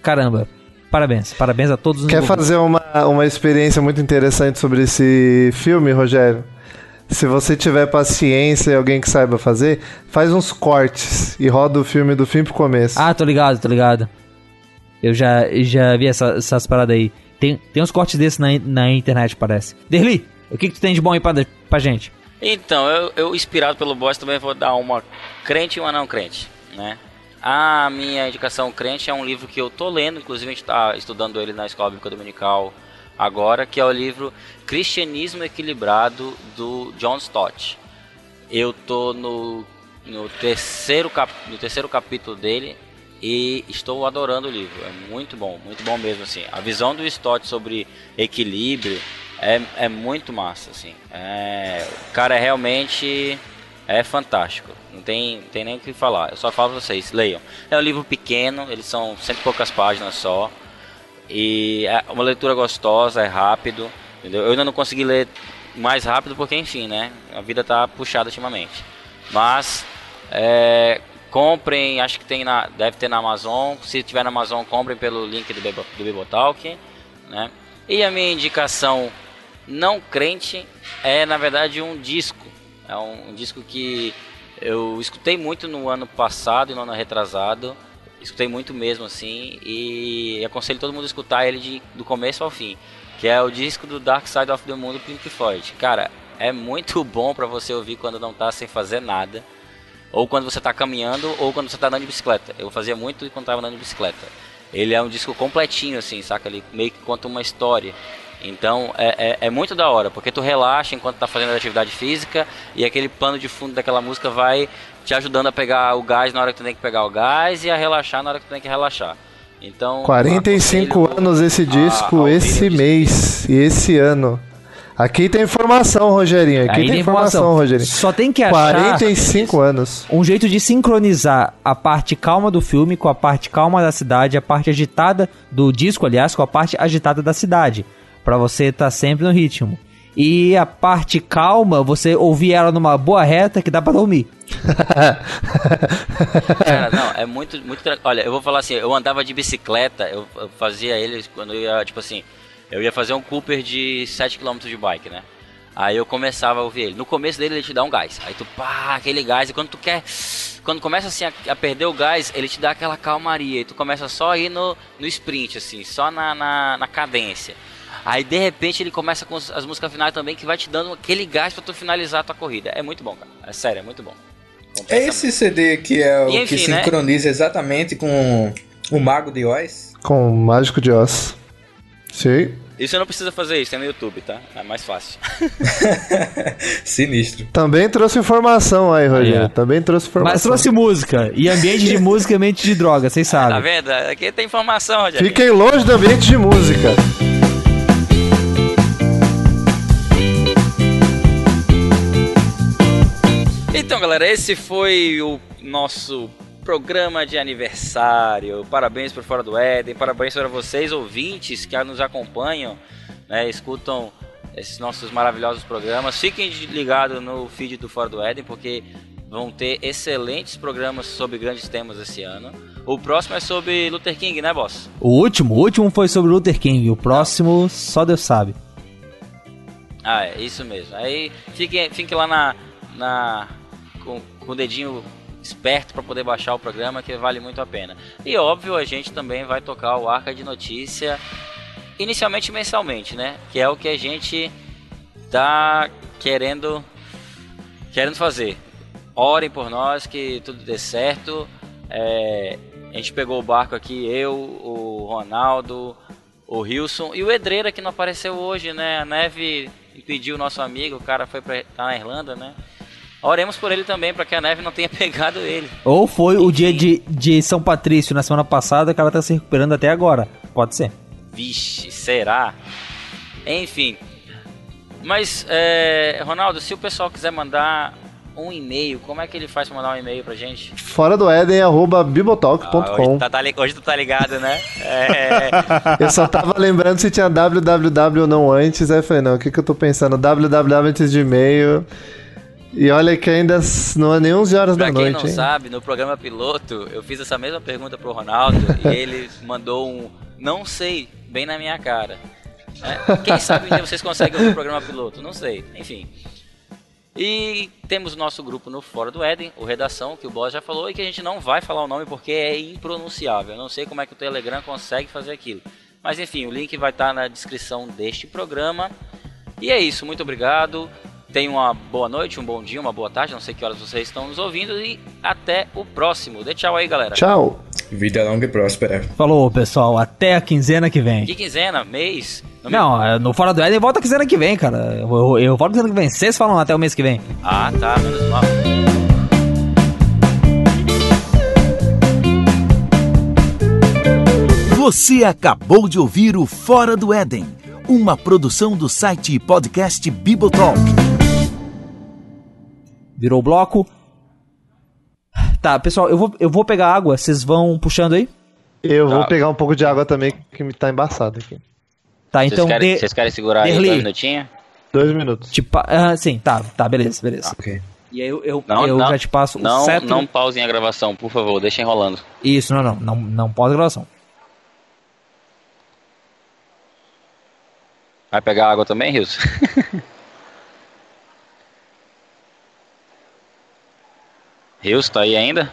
caramba, parabéns, parabéns a todos. Quer fazer uma, uma experiência muito interessante sobre esse filme, Rogério? Se você tiver paciência e alguém que saiba fazer, faz uns cortes e roda o filme do fim pro começo. Ah, tô ligado, tô ligado. Eu já, já vi essa, essas paradas aí. Tem, tem uns cortes desses na, na internet, parece. Derli, o que, que tu tem de bom aí pra, pra gente? Então, eu, eu inspirado pelo boss também vou dar uma crente e uma não crente, né? A minha indicação crente é um livro que eu tô lendo, inclusive a gente tá estudando ele na Escola Bíblica Dominical agora, que é o livro Cristianismo Equilibrado do John Stott. Eu tô no, no, terceiro, cap, no terceiro capítulo dele e estou adorando o livro. É muito bom, muito bom mesmo assim. A visão do Stott sobre equilíbrio é, é muito massa assim. É, o cara é realmente é fantástico. Não tem, tem nem o que falar. Eu só falo pra vocês, leiam. É um livro pequeno, eles são cento e poucas páginas só. E é uma leitura gostosa, é rápido. Entendeu? Eu ainda não consegui ler mais rápido porque, enfim, né? A vida tá puxada ultimamente. Mas é, comprem, acho que tem na, deve ter na Amazon. Se tiver na Amazon, comprem pelo link do, Bibo, do Bibotalk, né? E a minha indicação não crente é, na verdade, um disco. É um, um disco que eu escutei muito no ano passado e no ano retrasado Escutei muito mesmo, assim, e aconselho todo mundo a escutar ele de, do começo ao fim. Que é o disco do Dark Side of the Moon do Pink Floyd. Cara, é muito bom para você ouvir quando não tá sem fazer nada. Ou quando você tá caminhando, ou quando você tá andando de bicicleta. Eu fazia muito quando tava andando de bicicleta. Ele é um disco completinho, assim, saca? Ele meio que conta uma história. Então é, é, é, muito da hora, porque tu relaxa enquanto tá fazendo atividade física e aquele pano de fundo daquela música vai te ajudando a pegar o gás na hora que tu tem que pegar o gás e a relaxar na hora que tu tem que relaxar. Então, 45 anos esse disco, a, esse mês e esse ano. Aqui tem informação, Rogerinho. Aqui Aí tem informação, informação, Rogerinho. Só tem que achar 45 anos. Um jeito de sincronizar a parte calma do filme com a parte calma da cidade, a parte agitada do disco, aliás, com a parte agitada da cidade, para você estar tá sempre no ritmo. E a parte calma, você ouvir ela numa boa reta que dá para dormir. Cara, não, é muito, muito. Olha, eu vou falar assim, eu andava de bicicleta, eu, eu fazia eles quando eu ia, tipo assim, eu ia fazer um Cooper de 7 km de bike, né? Aí eu começava a ouvir ele. No começo dele ele te dá um gás. Aí tu pá, aquele gás. E quando tu quer. Quando começa assim a, a perder o gás, ele te dá aquela calmaria. E tu começa só a ir no, no sprint, assim, só na, na, na cadência. Aí de repente ele começa com as músicas finais também, que vai te dando aquele gás pra tu finalizar a tua corrida. É muito bom, cara. É sério, é muito bom. É esse muito. CD que é o e, enfim, que sincroniza né? exatamente com o Mago de Oz? Com o Mágico de Oz. Sim. Isso não precisa fazer isso, é no YouTube, tá? É mais fácil. Sinistro. Também trouxe informação aí, Rogério. Também trouxe informação. Mas trouxe música. E ambiente de música e ambiente de droga, vocês sabem. Tá vendo? Aqui tem informação, Rogério. Fiquem longe do ambiente de música. Então, galera, esse foi o nosso programa de aniversário. Parabéns por Fora do Éden, parabéns para vocês ouvintes que nos acompanham, né, escutam esses nossos maravilhosos programas. Fiquem ligados no feed do Fora do Éden, porque vão ter excelentes programas sobre grandes temas esse ano. O próximo é sobre Luther King, né, boss? O último, o último foi sobre Luther King, o próximo só Deus sabe. Ah, é, isso mesmo. Aí fiquem, fiquem lá na, na com, com o dedinho esperto para poder baixar o programa que vale muito a pena. E óbvio, a gente também vai tocar o Arca de Notícia inicialmente mensalmente, né? Que é o que a gente tá querendo querendo fazer. Orem por nós que tudo dê certo. É, a gente pegou o barco aqui, eu, o Ronaldo, o Wilson e o Edreira que não apareceu hoje, né? A neve impediu o nosso amigo, o cara foi para tá na Irlanda, né? Oremos por ele também, para que a neve não tenha pegado ele. Ou foi Enfim. o dia de, de São Patrício na semana passada que ela tá se recuperando até agora. Pode ser. Vixe, será? Enfim. Mas, é, Ronaldo, se o pessoal quiser mandar um e-mail, como é que ele faz pra mandar um e-mail pra gente? Fora do Éden, arroba bibotalk.com. Ah, hoje, tá, tá, hoje tu tá ligado, né? É... eu só tava lembrando se tinha www ou não antes, aí eu falei, não, o que que eu tô pensando? www antes de e-mail... E olha que ainda não é nem 11 horas pra da noite. Pra quem não hein? sabe, no programa piloto, eu fiz essa mesma pergunta pro Ronaldo e ele mandou um não sei bem na minha cara. É, quem sabe dia vocês conseguem ouvir o programa piloto? Não sei. Enfim. E temos o nosso grupo no Fora do Éden, o Redação, que o Boss já falou, e que a gente não vai falar o nome porque é impronunciável. Eu não sei como é que o Telegram consegue fazer aquilo. Mas enfim, o link vai estar na descrição deste programa. E é isso, muito obrigado. Tenha uma boa noite, um bom dia, uma boa tarde, não sei que horas vocês estão nos ouvindo e até o próximo. Dê tchau aí, galera. Tchau. Vida longa e próspera. Falou, pessoal. Até a quinzena que vem. Que quinzena? Mês? Não, não me... É, no Fora do Éden volta a quinzena que vem, cara. Eu, eu, eu volto a quinzena que vem. Vocês falam até o mês que vem. Ah, tá. Menos mal. Você acabou de ouvir o Fora do Éden uma produção do site e podcast Bibotalk. Virou bloco. Tá, pessoal, eu vou, eu vou pegar água, vocês vão puxando aí? Eu tá. vou pegar um pouco de água também, que me tá embaçado aqui. Tá, então. Vocês querem, de... querem segurar aí dois minutinhos? Dois minutos. Tipo, uh, sim, tá, tá, beleza, beleza. Ok. E aí eu, eu, não, eu não, já te passo não, o cetro. Não pausem a gravação, por favor, deixem rolando. Isso, não, não, não, não pausa a gravação. Vai pegar água também, Rios? Rios, tá aí ainda?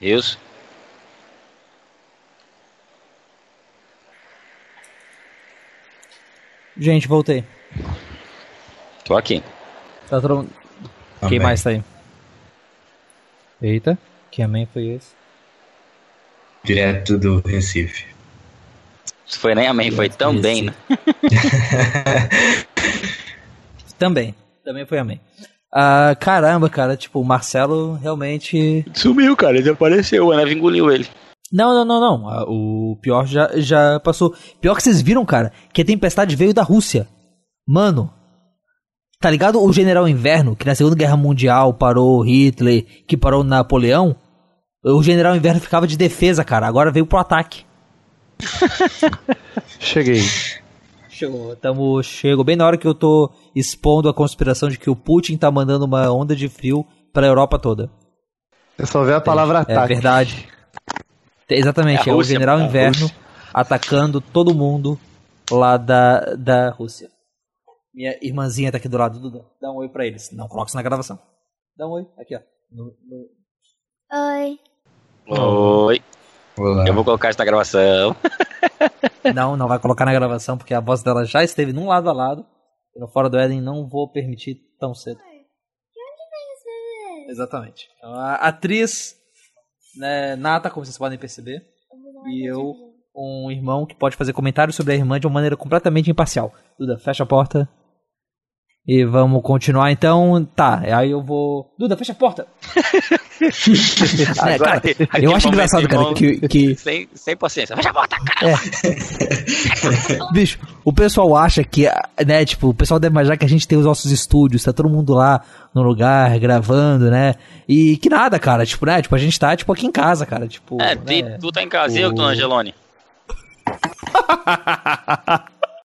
Rios? Gente, voltei. Tô aqui. Tá todo... Quem mais tá aí? Eita, que amém foi esse? Direto do Recife. Foi nem amém, foi também, né? também, também foi amém. Ah, caramba, cara, tipo, o Marcelo realmente. Sumiu, cara, ele desapareceu, a neve engoliu ele. Não, não, não, não. Ah, o pior já, já passou. Pior que vocês viram, cara, que a tempestade veio da Rússia. Mano, Tá ligado o General Inverno, que na Segunda Guerra Mundial parou Hitler, que parou Napoleão? O General Inverno ficava de defesa, cara. Agora veio pro ataque. Cheguei. Chegou, tamo, chegou bem na hora que eu tô expondo a conspiração de que o Putin tá mandando uma onda de frio pra Europa toda. Eu só vi a palavra É ataque. verdade. Exatamente, É é, o general a inverno atacando todo mundo lá da, da Rússia. Minha irmãzinha tá aqui do lado, Duda. Dá um oi pra eles. Não coloca isso na gravação. Dá um oi. Aqui, ó. No- no- Oi. Oi. Olá. Eu vou colocar isso na gravação. Não, não vai colocar na gravação, porque a voz dela já esteve num lado a lado. E no Fora do Éden não vou permitir tão cedo. Exatamente. Então, a atriz né, Nata, como vocês podem perceber. E eu, um irmão que pode fazer comentários sobre a irmã de uma maneira completamente imparcial. Duda, fecha a porta. E vamos continuar então. Tá, aí eu vou. Duda, fecha a porta! É, cara, eu acho engraçado, cara, que, que Sem, sem paciência. Fecha a porta, cara. Bicho, o pessoal acha que, né, tipo, o pessoal deve imaginar que a gente tem os nossos estúdios, tá todo mundo lá no lugar, gravando, né? E que nada, cara, tipo, né, tipo, a gente tá, tipo, aqui em casa, cara, tipo... É, né? tu tá em casa, e eu que tô no Angelone.